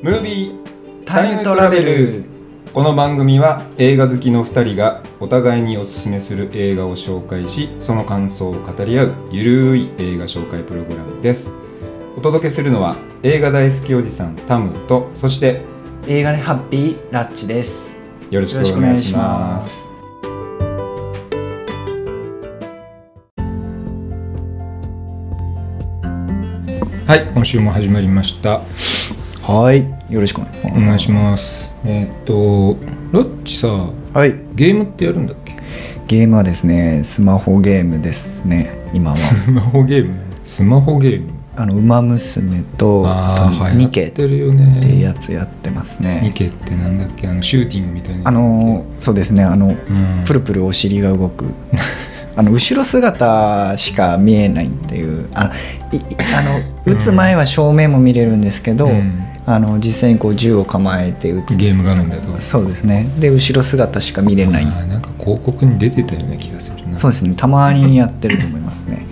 ムービータイムトラベルこの番組は映画好きの2人がお互いにおすすめする映画を紹介しその感想を語り合うゆるい映画紹介プログラムです。お届けするのは映画大好きおじさんタムとそして映画でハッピーラッチです。よろしくお願いします。はい今週も始まりましたはい。よろしくお願いします。えーっとロッチさはい。ゲームってやるんだっけ？ゲームはですねスマホゲームですね今は。スマホゲーム？スマホゲーム？あの「ウマ娘と」あと「ニケ」っってるよね。ていうやつやってますニねケってなんだっけ？あのシューティングみたいなあのそうですね。あのうん。プルプルお尻が動く。あの後ろ姿しか見えないっていう。ああの撃つ前は正面も見れるんですけど、うんあの実際にこう銃を構えて撃つ。ゲーム画面だと。そうですね。で後ろ姿しか見れない。なんか広告に出てたような気がするな。そうですね。たまにやってると思いますね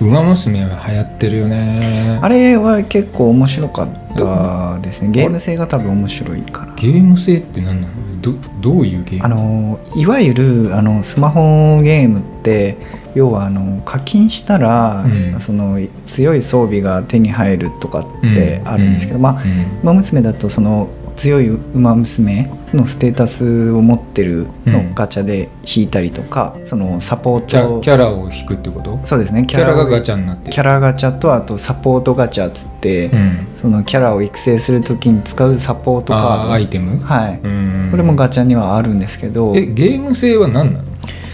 ウマ娘は流行ってるよね。あれは結構面白かったですね。ゲーム性が多分面白いから。ゲーム性って何なの？どどういうゲーム？あのいわゆるあのスマホゲームって要はあの課金したら、うん。その強い装備が手に入るとかってあるんですけど、うん。まあうん。馬娘だとその強い馬娘のステータスを持ってるのガチャで引いたりとか、そのサポーキャトキャラを引くってこと？そうですね。キャラがガをチャになってる。キャラガチャとあとサポートガチャっつって、うん。そのキャラを育成するときに使うサポートカあーードアイテム？はい、うん。これもガチャにはあるんですけど。えゲーム性は何なの？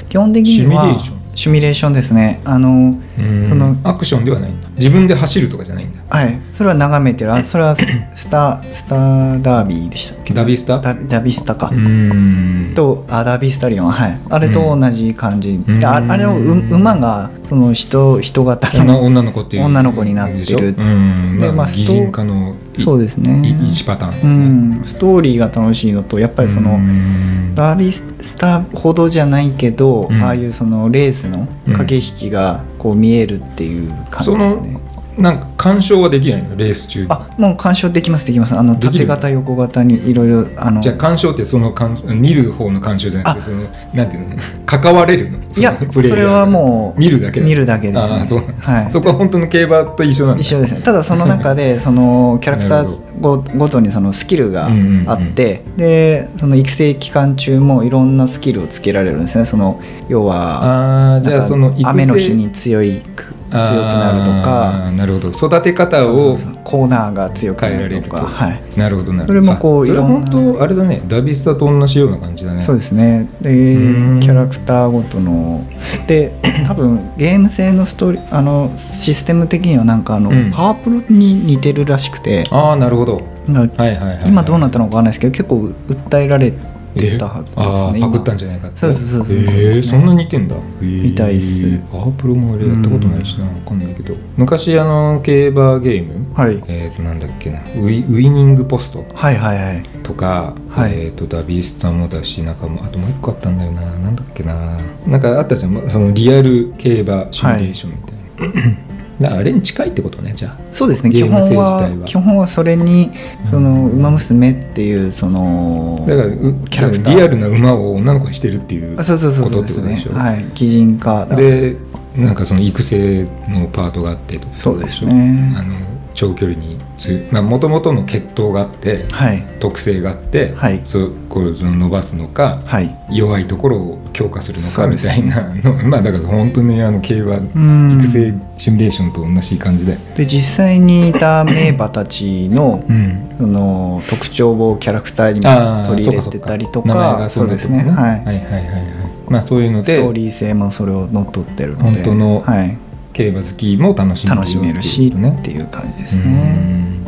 基本的にはシミュレーション。シミュレーションですね。あのうん。そのアクションではないんだ。自分で走るとかじゃないんだはい。それは眺めてる。あそれはススタスターダービーでしたっけ？ダビスタ？ダダビスタか、うん。とあダービースタリオン。はい。あれと同じ感じ、ん。でああれのう馬がその人人型女の女の子っていう女の子になってる。でまあまあ擬人化のいそうですね。い一パターうンん。ストーリーが楽しいのとやっぱりその、うん。ダービースターほどじゃないけど、うん。ああいうそのレースの駆け引きがこう見えるっていう感じですね。なんか干渉はできないのレース中に。あもう鑑賞できますできます。あの縦型横型にいろいろあの。じゃあ干渉ってその干見る方の干渉じゃなくてあ。そのなんていうの？関われるの？いやそれはもう見るだけだ見るだけです、ね、ああそう。はい。そこは本当の競馬と一緒なんだ。一緒ですね。ただその中で そのキャラクターごごとにそのスキルがうんうんうんあって、でその育成期間中もいろんなスキルをつけられるんですね。その要はああじゃあその雨の日に強いく強くなるとか。なるほど。育て方をコーナーが強くなるとか。はい。なるほどなるほど。それもこういろんな本当あれだね。ダビスタと同じような感じだね。そうですね。でん。キャラクターごとの。で 多分ゲーム性のストーリーあのシステム的にはなんかあの、うん。パワープロに似てるらしくて。ああなるほど。なんかはいはいはいはい。今どうなったのかわかんないですけど結構訴えられてたはずですねパクったんじゃないかって。そうそうそうそうそうね。そんな似てんだ。みたいっす。パワープロも俺やったことないしなわかんないけど。昔あの競馬ゲームはい。えっとなんだっけな。ウィウィニングポストはいはいはい。とか、はい。えー、とダビスタもだしなんかもうあともう一個あったんだよな。なんだっけな。なんかあったじゃん。そのリアル競馬シミュレーションみたいな、だからあれに近いってことねじゃあ。そうですね。基本は自体は。基本はそれにその「ウマ娘」っていうそのだからうキャラクター。リアルな馬を女の子にしてるっていうあそうそうそうことそうですね。ってことでしょ？はい。擬人化だ。でなんかその育成のパートがあってとそうですね。あの長距離につもともとの血統があってはい。特性があって、はい。そうこれを伸ばすのかはい。弱いところを強化するのかみたいな。の、まあだから本当にあの競馬うん。育成シミュレーションと同じ感じで、で実際にいた名馬たちのうん、その特徴をキャラクターにも取り入れてたりとかそうですね。はい。はいはいはいはい。まあそういうのでストーリー性もそれを乗っ取ってるので。本当のはい、競馬好きも楽しめるよ楽しめるしっていうことね。っていう感じですうねん。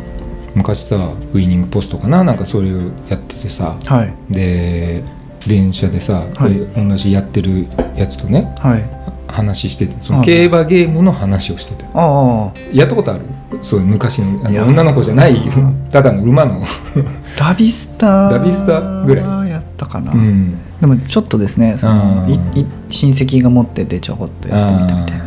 昔さウイニングポストかな？なんかそれをやっててさ。はい。で電車でさ、こうい。う同じやってるやつとねはい。話しててそのはい競馬ゲームの話をしてて。ああ。やったことある？そう昔のあの女の子じゃないただの馬の。ダビスタダビスタぐらい。はやったかな、うん。でもちょっとですねその親戚が持っててちょこっとやってみたみたいな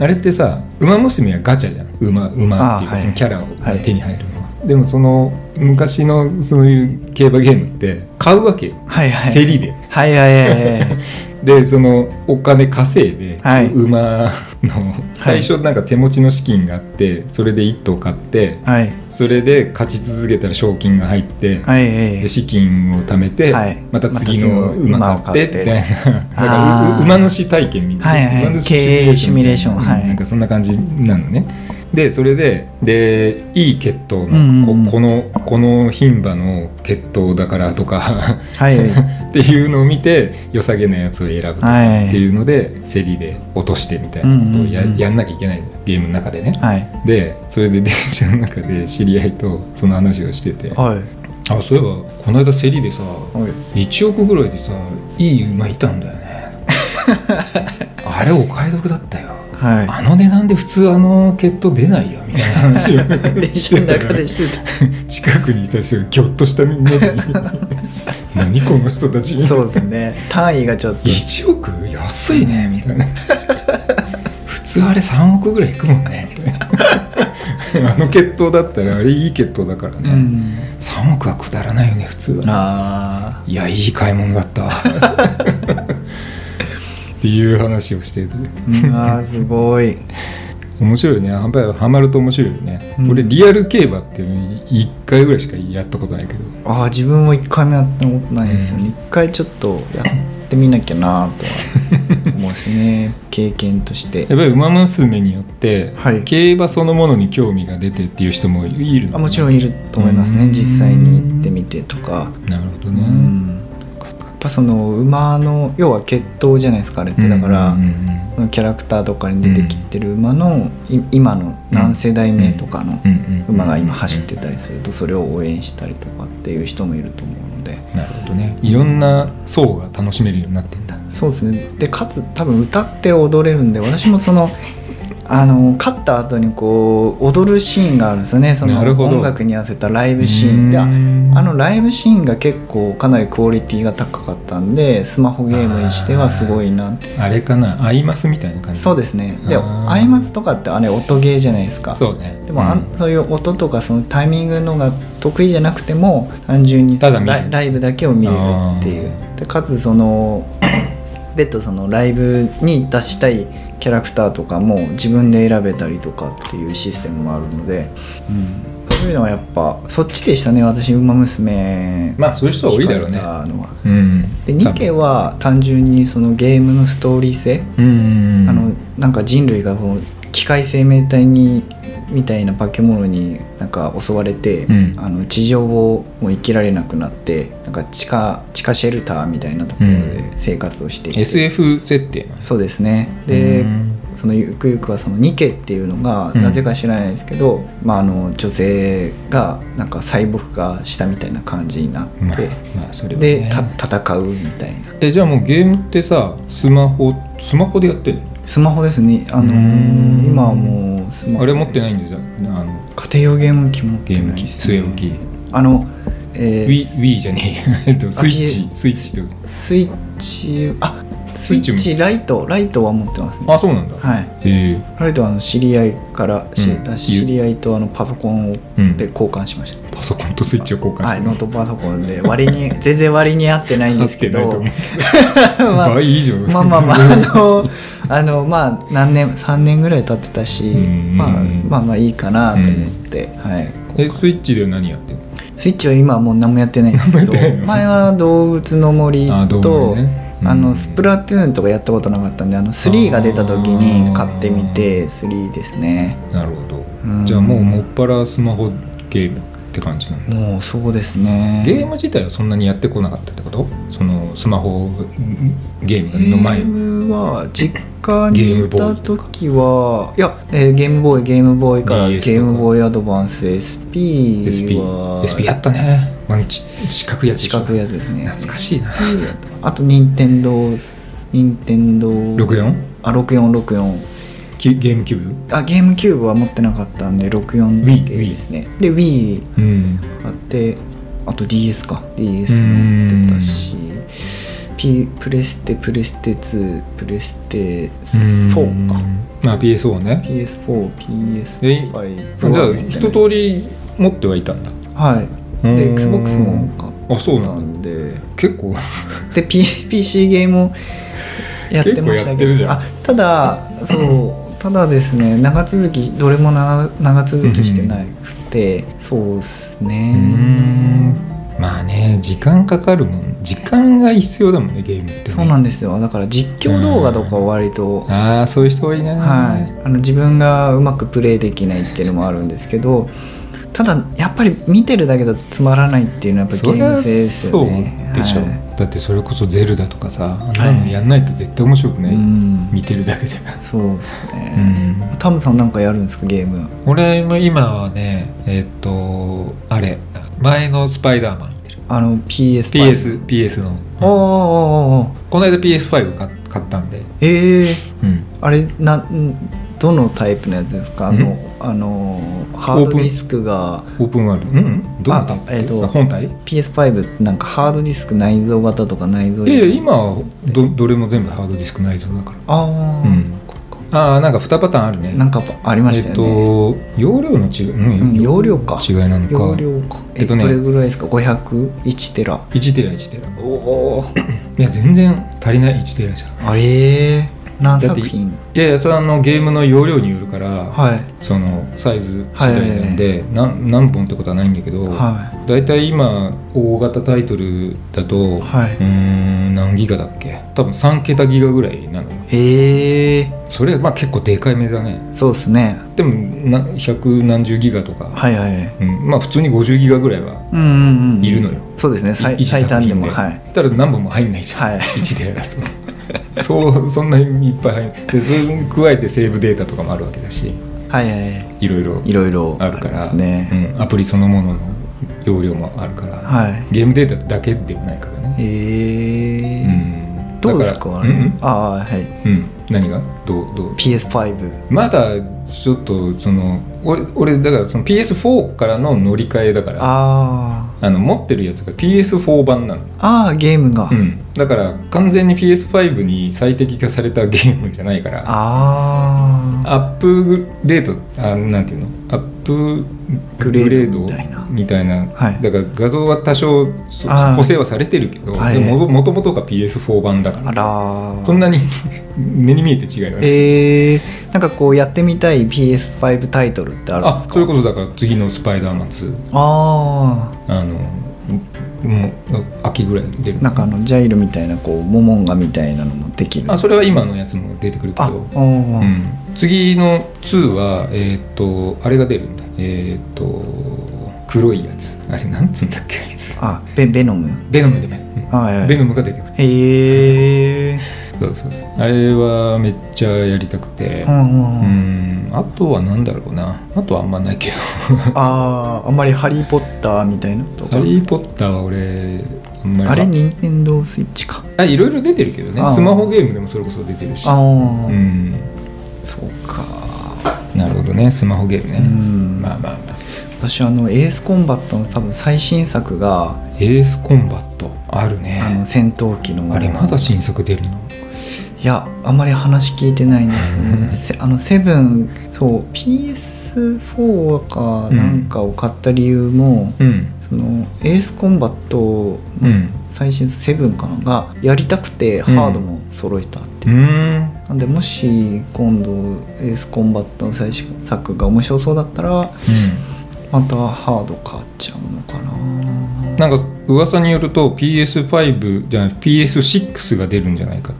あれってさ馬娘はガチャじゃん。馬馬っていうかそのキャラをはい。手に入るのは、でもその昔のそういう競馬ゲームって買うわけよ、はいはい。競りで。はいはいはいはい。でそのお金稼いで、はい。馬の最初なんか手持ちの資金があってそれで1頭買ってはい。それで勝ち続けたら賞金が入って、はい資金を貯めて、はい。また次の馬買って。みたいな馬主体験みたいな、はいはい。馬主経営シミュレーション。はい。なんかそんな感じなのね。でそれででいい血統の、うんうんうん。ここのこの牝馬の血統だからとかはい。は いっていうのを見て良さげなやつを選ぶっていうので競りで落としてみたいな。ことをや,、うんうんうんやんなきゃいけないゲームの中でね。はい。でそれで 電車の中で知り合いとその話をしてて。はい。あそういえばこの間競りでさはい。1億ぐらいでさいい馬いたんだよね。あれお買い得だったよ。はい。あの値段で普通あの血統出ないよみたいな話を 電車の中でしてた。近くにいた人がギョッとしたみんなで何この人たちそうですね。単位がちょっと。1億？安いねみたいな普通あれ3億ぐらいいくもんね。あの血統だったらあれいい血統だからね、うん。3億はくだらないよね普通は。あいやいい買い物だった。っていう話をしてて。ーうわーすごい。面白いね。やっぱりハマると面白いよね、うん。俺リアル競馬って1回ぐらいしかやったことないけど。ああ自分も一回もやったことないですよね、うん。一回ちょっとやってみなきゃなとは思うですね。経験として。やっぱり馬娘によって、はい。競馬そのものに興味が出てっていう人もいるのあもちろんいると思いますね。うん。実際に行ってみてとか。うなるほどね、ん。やっぱその馬の要は血統じゃないですかあれって。だから、うんうんうんそのキャラクターとかに出てきてる馬の、い今の何世代目とかのうん。うん。馬が今走ってたりするとそれを応援したりとかっていう人もいると思うので。なるほどね。いろんな層が楽しめるようになってんだ。そうですね。でかつ多分歌って踊れるんで私もその あの勝った後にこう踊るシーンがあるんですよね。その音楽に合わせたライブシーンであのライブシーンが結構かなりクオリティが高かったんでスマホゲームにしてはすごいなあれかな？アイマスみたいな感じ？そうですね。でアイマスとかってあれ音ゲーじゃないですか。そうね。でも、うん。そういう音とかそのタイミングのが得意じゃなくても単純にライブだけを見れるっていう。でかつその別途そのライブに出したいキャラクターとかも自分で選べたりとかっていうシステムもあるので、そういうのはやっぱそっちでしたね私「ウマ娘」まあそういう人は多いだろうね。うん。でニケは単純にそのゲームのストーリー性、うんうんうん。あのなんか人類がこう機械生命体にみたいな化け物になんか襲われて、うん。あの地上をもう生きられなくなってなんか地下地下シェルターみたいなところで生活をしていて、SF 設定なそうですね。で、うん。そのゆくゆくはそのニケっていうのがうん。なぜか知らないですけど、まあ、あの女性がなんかサイボーグ化したみたいな感じになって、まあ、まあそれはでねた戦うみたいな。えじゃあもうゲームってさスマホスマホでやってんの？スマホですね。あのうん。今はもうスマホあれ持ってないんじゃあの家庭用ゲーム機持ってゲーム機ないです据え置き。あの、えー Wii, じゃねえ。えっとスイッあチスイッチってスイッチあスイッスイッチライトライトは持ってますね。あそうなんだ。はい。ライトはあの知り合いから、しうん。知り合いとあのパソコンをうんで交換しました、パソコンとスイッチを交換して。はい。ノートパソコンで。割に 全然割に合ってないんですけど。まあ倍以上。まあまあまああのあのまあ何年3年ぐらい経ってたし、うん。まあ、まあまあいいかなと思って、はい。えスイッチで何やってんの？スイッチは今はもう何もやってないんですけど前は動物の森と物ね。うん。あのスプラトゥーンとかやったことなかったんであの3が出た時に買ってみて3ですね。なるほど。うん。じゃあもうもっぱらスマホゲームって感じなんだ。もうそうですね。ゲーム自体はそんなにやってこなかったってこと？そのスマホゲームの前ゲームは実家にいた時はいや、えーゲームボーイゲームボーイからゲームボーイアドバンス SP SP は SP やったね。あのち四角いやつでしょ。四角いやつですね。懐かしいな。あと任天堂任天堂 64? あ6464キゲームキューブ？あゲームキューブは持ってなかったんで64 Wii 系ですね。で Wii うん。あってあと DS か。DS うん。持ってたし P プレステプレステ2プレステ4か。まあ PSO ね。PS4 え PS5 じゃあ一通り持ってはいたんだ。はい。うん。で XBOX も買あそうなんで結構。で、P、PC ゲームもやってましたけど。ただそうただですね長続きどれもな長続きしてなくて、そうっすうーねん。まあね時間かかるもん。時間が必要だもんねゲームって、ね、そうなんですよ。だから実況動画とかは割と、ああそういう人多いな。はい、あの自分がうまくプレイできないっていうのもあるんですけどただやっぱり見てるだけだとつまらないっていうのはやっぱゲーム性ですよね。そうでしょ、はい。だってそれこそゼルダとかさ、なのやんないと絶対面白くない、うん。見てるだけじゃそうですうね、ん。タムさんなんかやるんですかゲーム？俺も今はねえっとあれ前のスパイダーマン。見てるあの PS PS, PS の、おーおーおーおー。この間 PS5 買買ったんで、ええうん、あれなんどのタイプのやつですか？あのあのハードディスクが。オープンワールド？うんどうだった？あえっとあ本体？PS5 ってなんかハードディスク内蔵型とか内蔵いやいや今はどどれも全部ハードディスク内蔵だから。ああ、うん。ああなんか2パターンあるね。なんかありましたよね、えっと容量の違い、うんうん容量か。違いなのか。容量か。ええっとね。どれぐらいですか？501テラ。1テラ1テラ。おおいや全然足りない1テラじゃん。あれ何作品？いやいやそれはあのゲームの容量によるから、はい。そのサイズ次第なんで、なん何本ってことはないんだけど、はだい。たい今大型タイトルだと、はい。うーん何ギガだっけ？多分3桁ギガぐらいなのよ。いへえそれまあ結構でかい目だね。そうですね。でもな百何十ギガとか、はいはい。うん、まあ普通に50ギガぐらいはうんうんうんいるのよ、そうですね。最一最短でもはい。ただ何本も入んないじゃん、はい。1テラだと そうそんなにいっぱい入んでそれに加えてセーブデータとかもあるわけだし。はいはいはい。いろいろ。いろいろ。あるから。ね、うん、アプリそのものの容量もあるから、はい。ゲームデータだけではないからね、へえ、うん、どうですか？うんああはい。うん、何が？どうどう？PS5 まだちょっとその俺俺だからその PS4 からの乗り換えだから。ああの持ってるやつが PS4 版なの、あああゲームが、うん、だから完全に PS5 に最適化されたゲームじゃないから。ああアップデートあなんていうの？アップグレードグみたいな。はい。だから画像は多少補正はされてるけど、はい。でももともとが PS4 版だかあららそんなに目に見えて違いはない。えー、なんかこうやってみたい PS5 タイトルってあるんですか？あそれこそだから次の「スパイダーマン2あ」あのもう秋ぐらいに出るあな。んかあのジャイルみたいなこうモモンガみたいなのもできるあそれは今のやつも出てくるけあど、うん、次の2はえーっとあれが出るんだ。えーっと黒いやつ。あれなんつうんだっけあいつ。あベベノム？ベノムでね、うん。はいはい。ベノムが出てくる。へえそうそうそう。あれはめっちゃやりたくて。うんうんううん。んあとはなんだろうな。あとはあんまないけど。あああんまり「ハリー・ポッター」みたいな？と「か？ハリー・ポッター」は俺あんまり。あれ？任天堂スイッチか。あいろいろ出てるけどね。あー。スマホゲームでもそれこそ出てるし。ああ、うん。そうか。なるほどね。スマホゲームね。うん。まあまあまあ。私あのエースコンバットの多分最新作が、エースコンバット？あるね。あの戦闘機の。あれまだ新作出るの？いやあんまり話聞いてないんですよね。せあのセブンそう PS4 かなんかを買った理由も、うん。そのエースコンバットのうん。最新セブンかながやりたくてうん。ハードも揃えたってう。いう、ん。なんでもし今度エースコンバットの最新作が面白そうだったらまたハード買っちゃうのかな。なんか噂によると PS5 じゃない PS6 が出るんじゃないかっ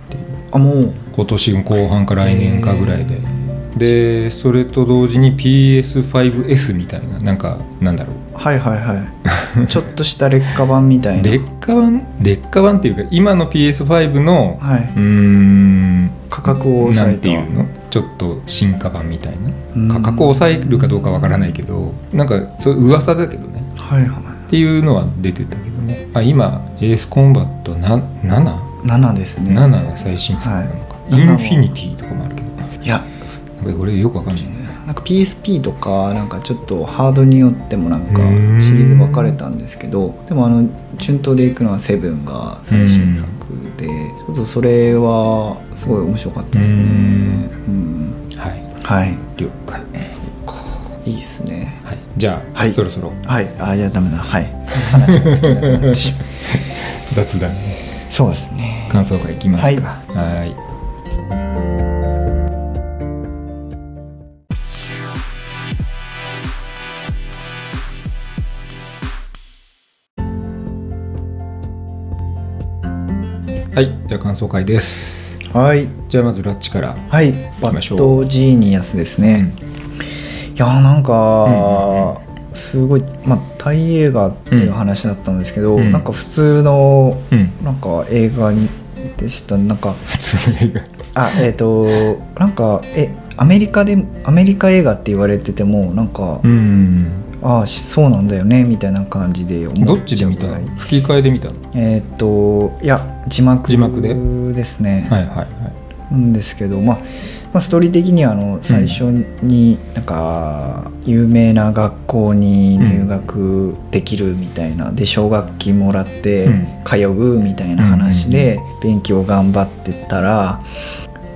あもう。今年の後半か来年かぐらいで。でそれと同時に PS5S みたいななんかなんだろう。はいはいはい。ちょっとした劣化版みたいな。劣化版？劣化版っていうか今の PS5 のはい。うーん価格を抑なえた。んていうの？ちょっと進化版みたいうん。な価格を抑えるかどうかわからないけどなんかそういう噂だけどね。はいはい。っていうのは出てたけどねあ今エースコンバットな 7?7 7ですね。が最新作なのか、はい。インフィニティとかもあるけどねいや。なんかこれよくわかんないね。なんか PSP とかなんかちょっとハードによってもなんかシリーズ分かれたんですけどでもあの順当でいくのはセブンが最新作でちょっとそれはすごい面白かったですね。うん。はい。はい。了解。いいっすね。はい、じゃあ、はい。そろそろ。はい。あいやダメだ。はい。話が雑談そうですね感想会いきますか。はい。はい。じゃあ感想会です。はい。じゃあまずラッチからはい。バッドジーニアスですね、いやーなんか、すごいまあタイ映画っていう話だったんですけど、うん。なんか普通のうん、うん、なんか映画にでした。なんか普通の映画。あえっ、となんかえアメリカでアメリカ映画って言われててもなんか、うん。ああしそうなんだよねみたいな感じで思どっっちで見たちゃうぐらい。吹き替えで見たの？えっ、といや字幕字幕で？ですね、はいはいはい。なんですけど、まあ、まあストーリー的にはあの最初になんか有名な学校に入学できるみたいな、で奨学金もらってうん。通うみたいな話で勉強頑張ってたら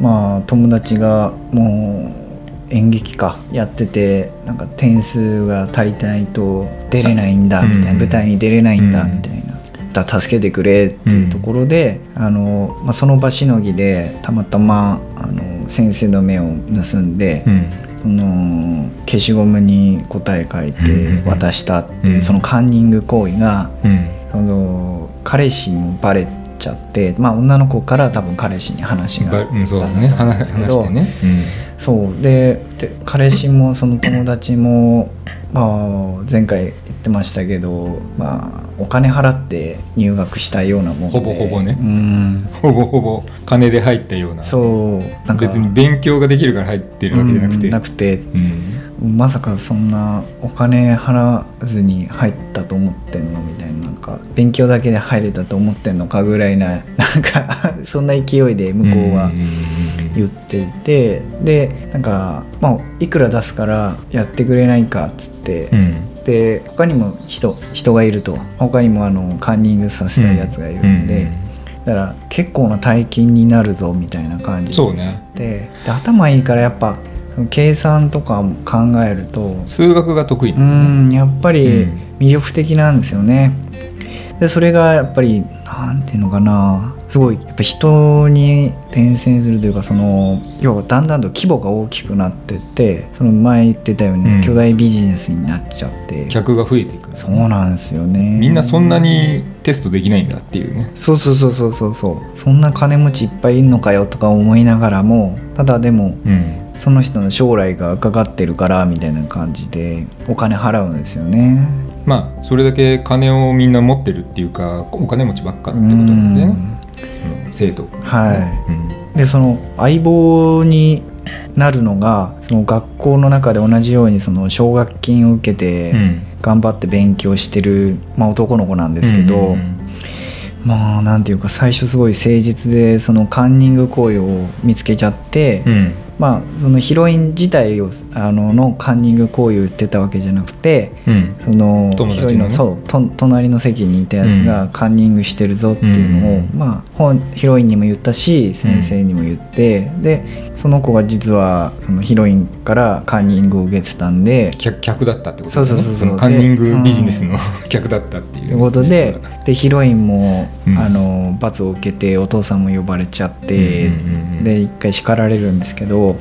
まあ友達がもう演劇かやっててなんか点数が足りてないと出れないんだみたいな、うん舞台に出れないんだうん。みたいな。だから助けてくれっていうところで、あのまあ、その場しのぎでたまたまあの先生の目を盗んで、うん。その消しゴムに答え書いて渡したっていう、うん。そのカンニング行為がうん。その彼氏にバレちゃって、まあ、女の子から多分彼氏に話があったんだと思うんですけどそう。でで彼氏もその友達も、まあ、前回言ってましたけど、まあ、お金払って入学したようなもんで。ほぼほぼね。うん。うんほぼほぼ金で入ったような。そうなんか。別に勉強ができるから入ってるわけじゃなくて。うんなくて。うん。まさかそんなお金払わずに入ったと思ってんのみたいななんか勉強だけで入れたと思ってんのかぐらいな なんかそんな勢いで向こうは言っていて。でなんか、まあ、いくら出すからやってくれないかっつって、うん。で他にも人人がいると。他にもあのカンニングさせたいやつがいるんで、だから結構な大金になるぞみたいな感じそうね。でで頭いいからやっぱ計算とかも考えると数学が得意うなんんやっぱりうん。魅力的なんですよね。でそれがやっぱりなんていうのかなすごいやっぱ人に伝染するというかその要はだんだんと規模が大きくなってってその前言ってたようにうん。巨大ビジネスになっちゃって、客が増えていくそうなんですよね。みんなそんなにテストできないんだっていうね。そうそうそうそうそうそう。そんな金持ちいっぱいいんのかよとか思いながらもただでもうん。その人の将来がかかってるからみたいな感じでお金払うんですよね。まあそれだけ金をみんな持ってるっていうかお金持ちばっかってことなんだよね生徒。はい。うん。でその相棒になるのがその学校の中で同じようにその奨学金を受けてうん。頑張って勉強してる、まあ、男の子なんですけど、うんまあなんていうか最初すごい誠実でそのカンニング行為を見つけちゃって、うん。まあそのヒロイン自体をあののカンニング行為を言ってたわけじゃなくてうん。そのヒロインのそうと隣の席にいたやつがカンニングしてるぞっていうのを、うん。まあ本ヒロインにも言ったし先生にも言って、でその子が実はそのヒロインからカンニングを受けてたんで客客だったってことだね。そうそうそうカンニングビジネスの 客だったっていう。ということででヒロインも、うん。あの罰を受けてお父さんも呼ばれちゃって、うんうんうんうん。で一回叱られるんですけど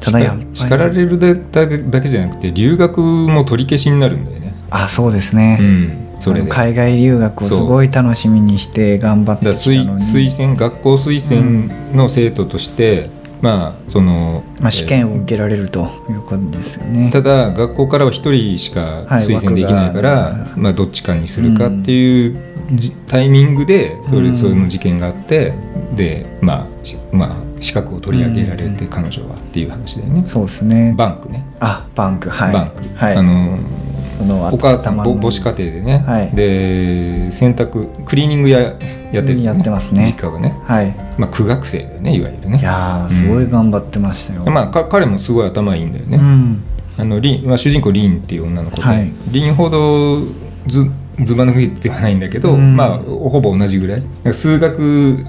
ただや叱られるだだけだけじゃなくて留学も取り消しになるんだよね。あそうですね、うんそれ海外留学をすごい楽しみにして頑張ってきたのに。推薦学校推薦の生徒として、まあその、まあ、試験を受けられるということですよね。ただ学校からは1人しかはい推薦できないから、枠がまあ、どっちかにするかっていうじ、タイミングでそれ,、うん。その事件があってで、まあしまあ、資格を取り上げられて、彼女はっていう話だよね。そうですね。バンクね、あバンク。はい。バンク、はい。あのこのお母さん母子家庭でね、はい。で洗濯クリーニング屋やってる、やってますね。実家がね、はい。まあ、苦学生だよねいわゆるね。いやーすごい頑張ってましたよ。まあ、か彼もすごい頭いいんだよね、うん。あのリンまあ、主人公リンっていう女の子で、はい。リンほどずずば抜けてはないんだけど、うん。まあほぼ同じぐらい。数学ぐ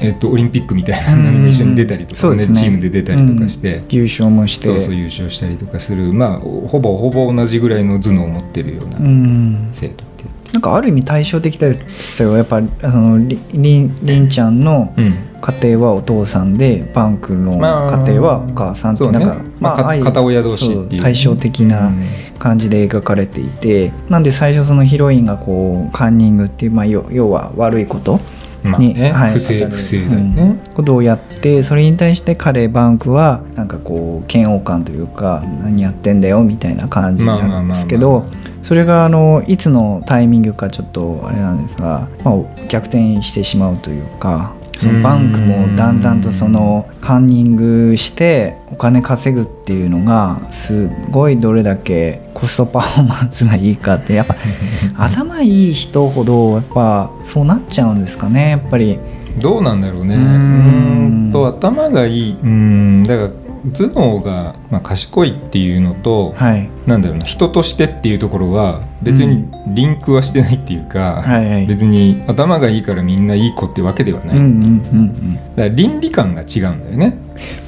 えっとオリンピックみたいなのにも一緒に出たりとか、ね。ねチームで出たりとかして、優勝もして。そうそう優勝したりとかする。まあほぼほぼ同じぐらいの頭脳を持ってるようなうん。生徒ってなんかある意味対照的でしたよ。やっぱりあのりりんりんちゃんのうん。家庭はお父さんでバンクのまあ家庭はお母さんってそうね。なんか、まあ片親同士っていう。そ対照的な感じで描かれていてなんで最初そのヒロインがこうカンニングっていう、まあ、要要は悪いことに、まあね、はい。不正不正だようんね、ことをやってそれに対して彼バンクはなんかこう嫌悪感というか何やってんだよみたいな感じになるんですけどそれがあのいつのタイミングかちょっとあれなんですが、まあ、逆転してしまうというかそのバンクもだんだんとそのカンニングしてお金稼ぐっていうのがすごいどれだけコストパフォーマンスがいいかってやっぱ 頭いい人ほどやっぱそうなっちゃうんですかねやっぱり。どうなんだろうね。うんと頭がいい。うん。だから頭脳が、まあ、賢いっていうのと、はい。なんだろうな人としてっていうところは別にリンクはしてないっていうか、はいはい。別に頭がいいからみんないい子ってわけではない、うんうんうんうん。だから倫理観が違うんだよね。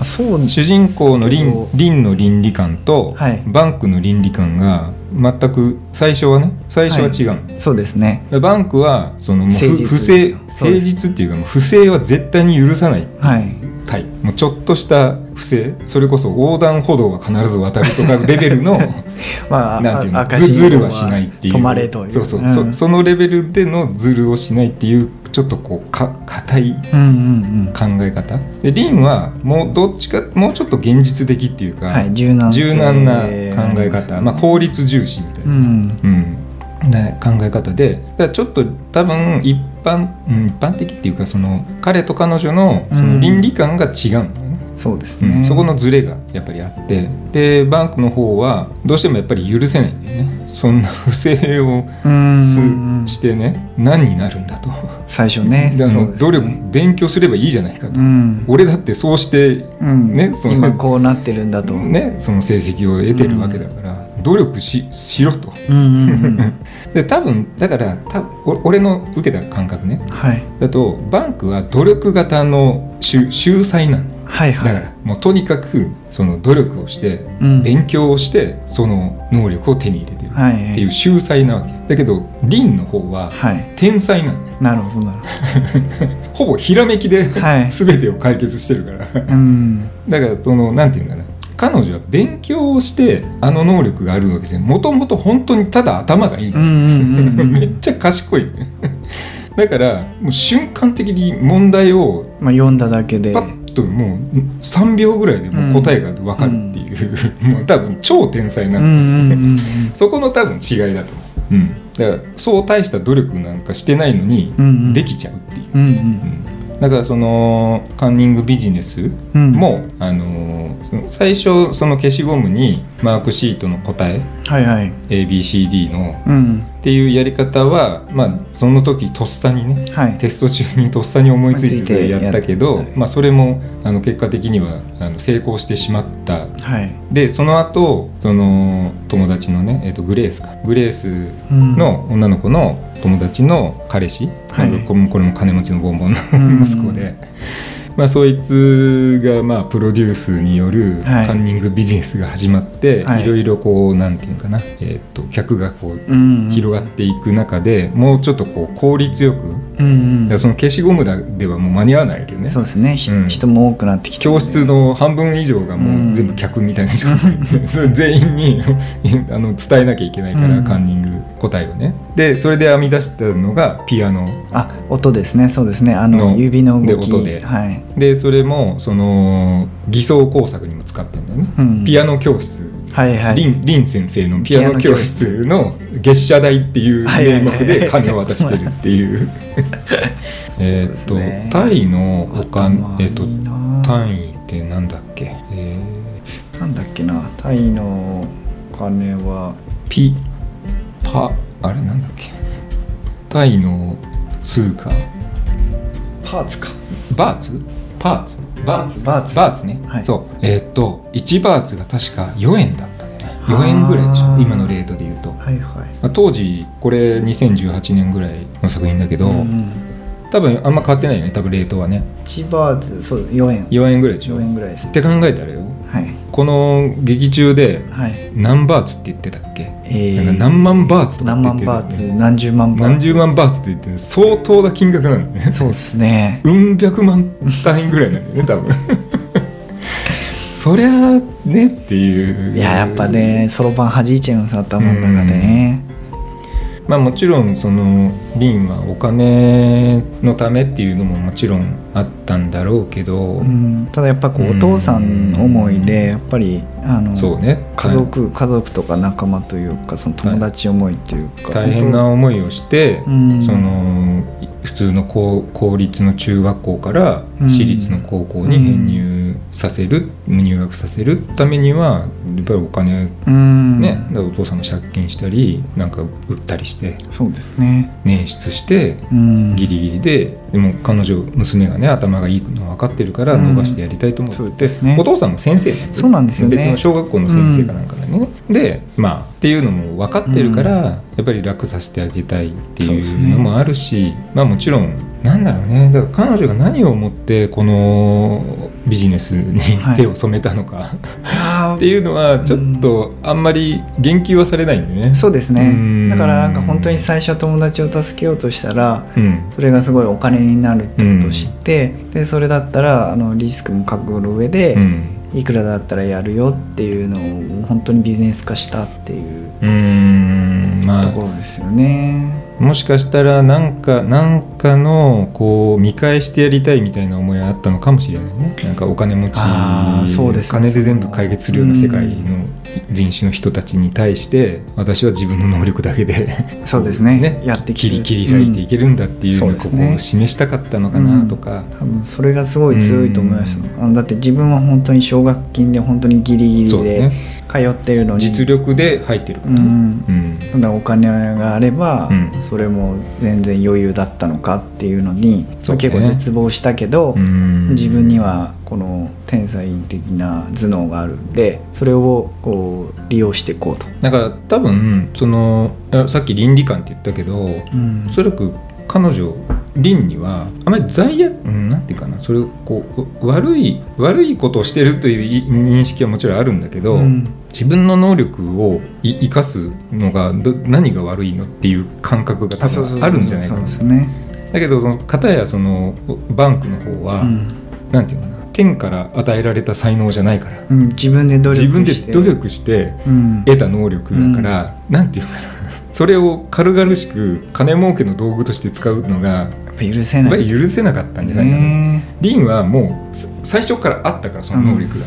あそう主人公の倫けど倫の倫理観と、はい。バンクの倫理観が全く最初はね最初は違うの、そうですね。バンクはそのもう誠実不不正誠実っていうか不正は絶対に許さない。はいタイプもうちょっとした不正それこそ横断歩道は必ず渡るとかレベルの まあなんていうの赤ずずるはしないっていう。止まれという。そうそう、ん。そそのレベルでのずるをしないっていうちょっとこうか硬いうんうん考え方。でリンはもうどっちかもうちょっと現実的っていうか、うんはい柔軟性。柔軟な考え方、まあ、効率重視みたいな、うん。うんね、考え方でだからちょっと多分一般、うん、一般的っていうかその彼と彼女のその倫理観が違うんだよね、そうですね。うんそこのズレがやっぱりあって。でバンクの方はどうしてもやっぱり許せないんだよね。そんな不正をしてね何になるんだと。最初ね。であそうですね。の努力勉強すればいいじゃないかと、うん。俺だってそうしてうん。ねその今こうなってるんだと。ね、その成績を得てるわけだから、努力ししろと。うんうんうん。で多分だからたお俺の受けた感覚ね。はい。だとバンクは努力型の秀秀才なのはいはい。だからもうとにかくその努力をしてうん。勉強をしてその能力を手に入れてるはいっていう秀才なわけ。だけどリンの方ははい。天才なんだ。よなるほどなる ほぼひらめきでほどはい。全てを解決してるから。うん。だからそのなんていうんかな彼女は勉強をしてあの能力があるわけですね。もともと本当にただ頭がいい めっちゃ賢い。ね だからもう瞬間的に問題をまあ読んだだけで。パッともう3秒ぐらいでもう答えが分かるっていう、もう多分超天才なんうんうんうん。そこの多分違いだと思う、うん、だからそう大した努力なんかしてないのにうんうん。できちゃうっていう、うんうん。うんだからそのカンニングビジネスうん。も、あの最初その消しゴムにマークシートの答えはいはい。ABCD のうん。っていうやり方は、まあ、その時とっさにねはい。テスト中にとっさに思いついてやったけどまあ、それもあの結果的にはあの成功してしまった。はい。でその後その友達のね、えー、とグレースか。グレースうん。の女の子の友達の彼氏、はい。まあこれも金持ちのボンボンのうん。息子で、まあ、そいつがまあプロデュースによるはい。カンニングビジネスが始まって、はい。い、ろいろこうなんていうかな、えー、と客がこううんうん。広がっていく中でもうちょっとこう効率よく、うんうん。その消しゴムだではもう間に合わないわけよね。そうですね、ひうん。人も多くなってきて教室の半分以上がもう全部客みたいな状態で、そ れ全員に あの伝えなきゃいけないから、うん。カンニング答えをね。でそれで編み出したのがピアノ。あ音ですね。そうですね。あのの指の動き。で音で。はい、でそれもその偽装工作にも使ってんだよね、うんピアノ教室。はいはい。リンリン先生のピアノ教室の月謝代っていう名目で金を渡してるっていう。えーっとタイのお金えーっと単位ってなんだっけ？えーなんだっけな？タイのお金は。ピパあれなんだっけ？タイの通貨。パーツか。バーツ？パーツ。バーツ。バーツ。バーツね、はい。そう。えーっと1バーツが確か4円だったんだよね4円ぐらいでしょ。今のレートで言うと、はいはい。まあ当時これ2018年ぐらいの作品だけど、うん多分あんま変わってないよね多分レートはね。1バーツそう4円。4円ぐらいでしょ。4円ぐらいです。って考えたらよ。はいこの劇中ではい。何バーツって言ってたっけ、えなんか何万バーツとかね。万バーツ何十万バーツ。何十万バーツって言ってる相当な金額なんだよね。そうですね。うん百万単位ぐらいなんだよね多分。そりゃあねっていう。いややっぱねそろばん弾いちゃうんです頭の中でねまあもちろんそのリンはお金のためっていうのももちろんあったんだろうけど、うんただやっぱこううんお父さん思いでやっぱりあのそうね。家族家族とか仲間というかその友達思いというか大変な思いをして、うん。その普通の公公立の中学校からうん。私立の高校に編入させる、入学させるためにはやっぱりお金うん。ね、お父さんも借金したりなんか売ったりしてそうですね。捻出してうん。ギリギリででも彼女娘がね頭がいいの分かってるから伸ばしてやりたいと思って、そうですね。お父さんも先生なんそうなんですよね。別の小学校の先生かなんかなんでね、でまあっていうのも分かってるから、うん。やっぱり楽させてあげたいっていうのもあるし、まあもちろんなんだろうね。だから彼女が何を思ってこのビジネスにはい。手を染めたのか、あっていうのはちょっとあんまり言及はされないんでね。そうですうん。ねだからなんか本当に最初友達を助けようとしたらうん。それがすごいお金になるってことを知って、でそれだったらあのリスクも覚悟の上で、うん。いくらだったらやるよっていうのを本当にビジネス化したっていうとこあろですよね。もしかしたらなんかなんかのこう見返してやりたいみたいな思いがあったのかもしれないね。なんかお金持ちそうですね。金で全部解決するような世界の人種の人たちに対して私は自分の能力だけでそうですね。やってきり切り開いていけるんだっていうここを示したかったのかなとか、多分それがすごい強いと思います、あのだって自分は本当に奨学金で本当にギリギリで通ってるのに、実力で入ってるからね、うん。うんただお金があれば、うん。それも全然余裕だったのかっていうのにそうね。結構絶望したけど、うん。自分にはこの天才的な頭脳があるんでそれをこう利用していこうと。だから多分そのあさっき倫理観って言ったけど、うん。おそらく彼女凛にはあまり罪悪うんなんていうかなそれをこう悪い悪いことをしてるというい認識はもちろんあるんだけど、うん。自分の能力をい生かすのがど何が悪いのっていう感覚が多分あるんじゃないかな。そうですね。だけどその片やそのバンクの方は、うん。なんていうのかな天から与えられた才能じゃないから。うん、自分で努力自分でして努力してうん、得た能力だから、なんていうのかなそれを軽々しく金儲けの道具として使うのがやっぱ許せない。許せなかったんじゃないかな、ねリンはもうす最初からあったからその能力が、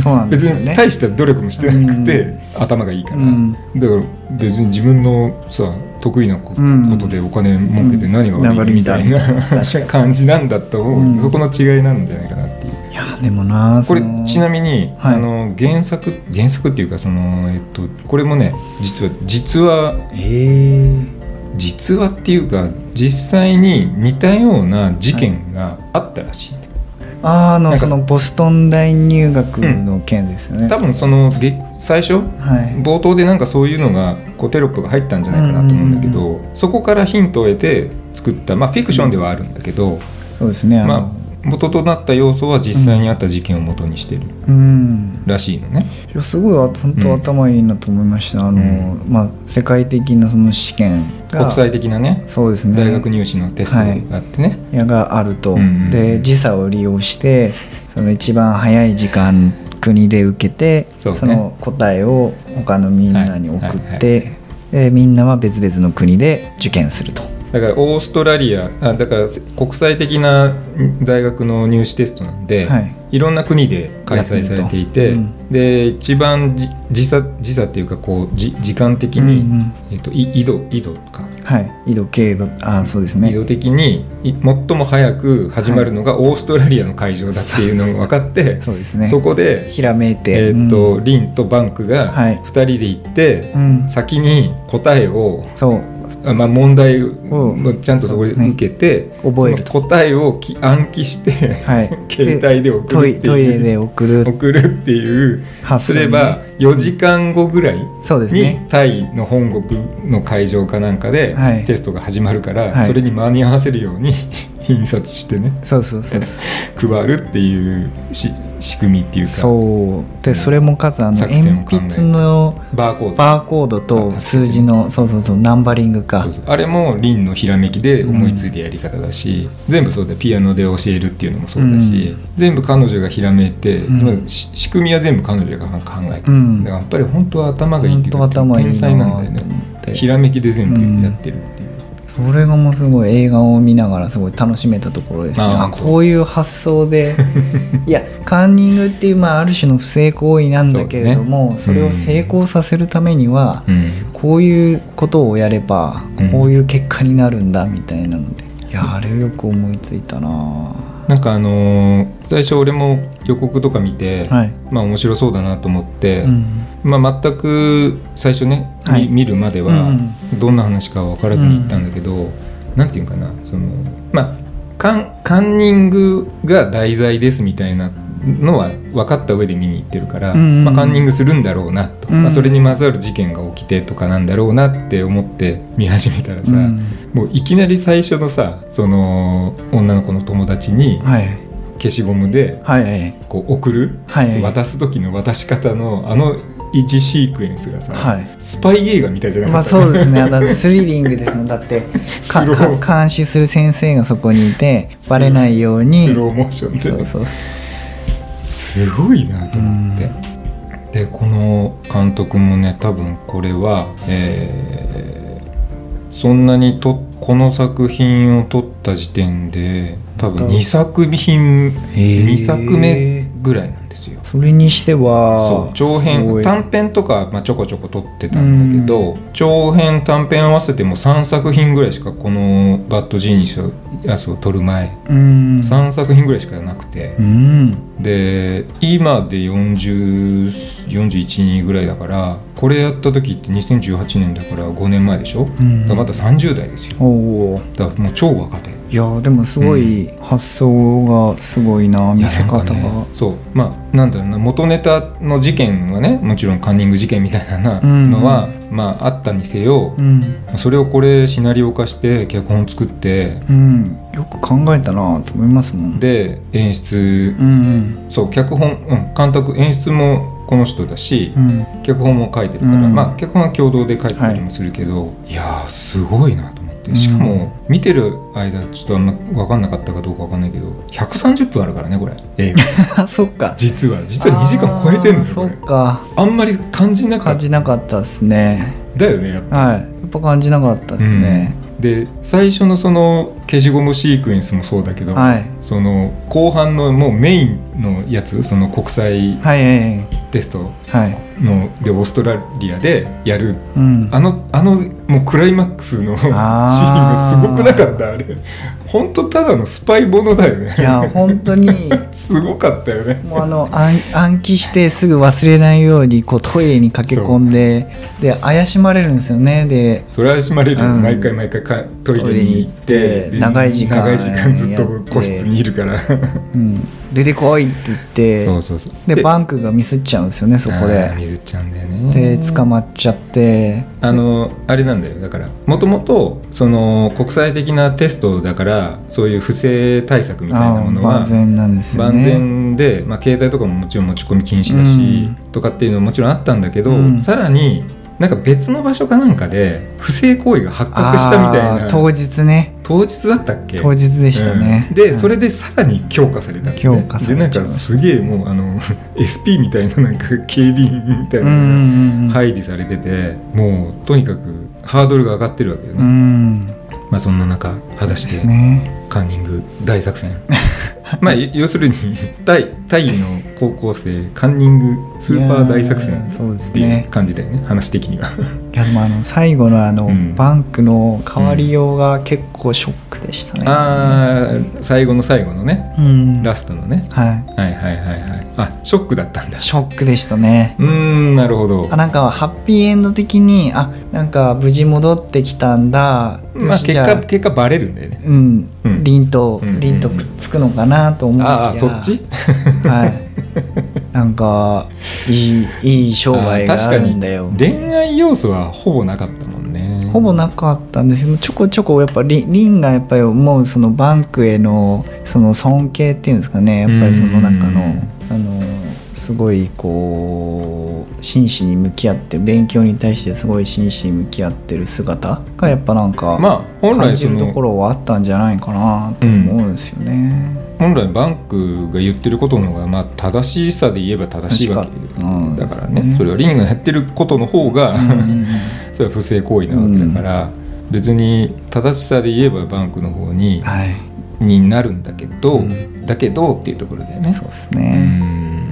そうなんで別。に大した努力もしてなくて、頭がいいから、うん。だから別に自分のさ得意なことでお金儲けて何が悪いみたいな、感じなんだとそこの違いなんじゃないかないう。いやでもなこれちなみに、はいあの原作原作っていうかその、えっと、これもね実は実はえー実話っていうか実際に似たような事件があったらしいんだよ、あのそのボストン大入学の件ですよね。多分そのげ最初はい。冒頭でなんかそういうのがこうテロップが入ったんじゃないかなと思うんだけど、うんそこからヒントを得て作ったまあフィクションではあるんだけど、そうですね。まあ元となった要素は実際にあった事件を元にしてるうん。らしいのね。いやすごいあ本当頭いいなと思いました。あの、うんまあ世界的なその試験が国際的なねそうですね。大学入試のテストがあってね、やがあると、うんで時差を利用してその一番早い時間国で受けてそうねその答えを他のみんなに送はいって、でみんなは別々の国で受験すると。だからオーストラリアあだから国際的な大学の入試テストなんで、はい。い、ろんな国で開催されていて、やってるで一番じ時差時差っていうかこうじ時間的に、うんうん。えっとい緯度緯度か、はい、緯度経路。あそうですね。緯度的にい最も早く始まるのがオーストラリアの会場だっていうのが分かって、そうですね。そこで、ひらめいて、えっとうん。リンとバンクがはい。2人で行って、うん。先に答えをそう。あまあ、問題をうん。ちゃんとそこで受けて、覚えると。その答えをき暗記して、はい。携帯で送るっていう。トイレで送る。送るっていうすれば4時間後ぐらいにそうですね。タイの本国の会場かなんかではい。テストが始まるから、はい。それに間に合わせるように印刷してね。そうそうそうそう。配るっていうし仕組みっていうか。そう。でそれもかつあの鉛筆のバーコード。バーコードと数字のそうそうそうナンバリングか。そうそう。あれもリンのひらめきで思いついたやり方だし、全部そうだよ。ピアノで教えるっていうのもそうだし、全部彼女がひらめいて、うん。し仕組みは全部彼女が考えてる、うん。だからやっぱり本当は頭がいいっていうか天才なんだよね。ひらめきで全部やってるそれがもうすごい映画を見ながらすごい楽しめたところですね。あこう。いう発想で。いやカンニングっていう、まあ、ある種の不正行為なんだけれどもそ,、ね。れを成功させるためには、うん。こういうことをやればうん。こういう結果になるんだみたいなので、いやあれよく思いついたななんかあのー最初俺も予告とか見て、はい、まあ面白そうだなと思って、うんまあ、全く最初ね、みはい。見るまでうはんどんな話か分からずに行ったんだけど、なんていうかなそのまあカンカンニングが題材ですみたいなのは分かった上で見に行ってるから、まあ、カンニングするんだろうなと、うん。まあ、それにまつわる事件が起きてとかなんだろうなって思って見始めたらさ、うん。もういきなり最初のさその女の子の友達にはい。消しゴムでこう送る、はい。渡す時の渡し方のあの1シークエンスがさ、はい。スパイ映画みたいじゃなかった？まあそうですね。だスリリングですもん。だって か監視する先生がそこにいてバレないように。スローモーションで。そうそうそうすごいなと思って、でこの監督もね多分これは、えーそんなにとこの作品を撮った時点で多分2作品へー。2作目ぐらいなんですよ。それにしては長す編短編とか、まあ、ちょこちょこ撮ってたんだけど、長編短編合わせても3作品ぐらいしかこの「バッドジーニス」のやつを撮る前、うん。3作品ぐらいしかなくてう、ん。で今で4041人ぐらいだからこれやった時って2018年だから5年前でしょ、うん。だからまだ30代ですよ。だからもう超若手いやでもすごい発想がすごいな、見せ方が、ねそう。まあなんだろうな元ネタの事件はねもちろんカンニング事件みたいなうんのは、まああったにせよう、ん。それをこれシナリオ化して脚本作ってうん。よく考えたなと思いますもん。で演出。うんそう脚本、うん、監督演出もこの人だし、うん。うん脚本も書いてるから、うん。まあ脚本は共同で書いてたりもするけど、い、やーすごいなと思ってしかも見てる間ちょっとあんま分かんなかったかどうか分かんないけど130分あるからねこれ。映画あそっか。実は。実は2時間超えてんのよそっか。あんまり感じなかった。感じなかったですね。だよねやっぱ。はい。やっぱ感じなかったですね、で最初のその消しゴムシークエンスもそうだけど、はい。その後半のもうメインのやつその国際テストはいのでオーストラリアでやるうん。あのあのもうクライマックスのシーンがすごくなかったあれ。本当ただのスパイものだよね。いや本当に。すごかったよね。もうあの暗暗記してすぐ忘れないようにこうトイレに駆け込んでで怪しまれるんですよね。でそれは閉まれるよ、うん。毎回毎回かトイレに行って長い時間長い時間ずっと個室にいるから。うん、出てこいって言ってそうそうそう。でバンクがミスっちゃうんですよねそこで水っちゃうんだよね。で捕まっちゃって。あのあれなんだよ。だからもともとその国際的なテストだからそういう不正対策みたいなものは万全なんですよ万ね全で、まあ、携帯とかももちろん持ち込み禁止だし、うん。とかっていうのももちろんあったんだけど、うん。さらになんか別の場所かなんかで不正行為が発覚したみたいな。当日ね当日だったっけ？当日でしたね、うん。で、うん。それでさらに強化されたって強化されでなんかすげえもうあの SP みたいななんか警備員みたいうんうなのがんうん。配備されてて、もうとにかくハードルが上がってるわけよね、うん。まあそんな中果たしてね。カンニング大作戦 まあ要するに タイタイの高校生カンニングスーパー大作戦いやーそうですっていうね感じだよね話的には。いやでもあの最後のあの、うん。バンクの変わりようが結構ショックでしたね、あー最後の最後のねうん。ラストのね。はい。はいはいはいはい。あショックだったんだ。ショックでしたね。うーんなるほど。あなんかハッピーエンド的にあなんか無事戻ってきたんだ。まあ結果結果バレるんだよね。うん、うん。凛とうん。凛とくっつくのかなと思そっち？はい。なんかいいいい商売があるんだよ。恋愛要素はほぼなかったもんね。ほぼなかったんです。けどちょこちょこやっぱりリンがやっぱり思うそのバンクへのその尊敬っていうんですかね。やっぱりその中の、あのすごいこう真摯に向き合って勉強に対してすごい真摯に向き合ってる姿がやっぱなんかまあ本感じるところはあったんじゃないかなと思うんですよね。本来バンクが言ってることの方がまあ正しさで言えば正しいわけだからねねそれはリンがやってることの方が、それは不正行為なわけだから、別に正しさで言えばバンクの方にはい、になるんだけど、うん。だけどっていうところだよね。そうですうね。ん。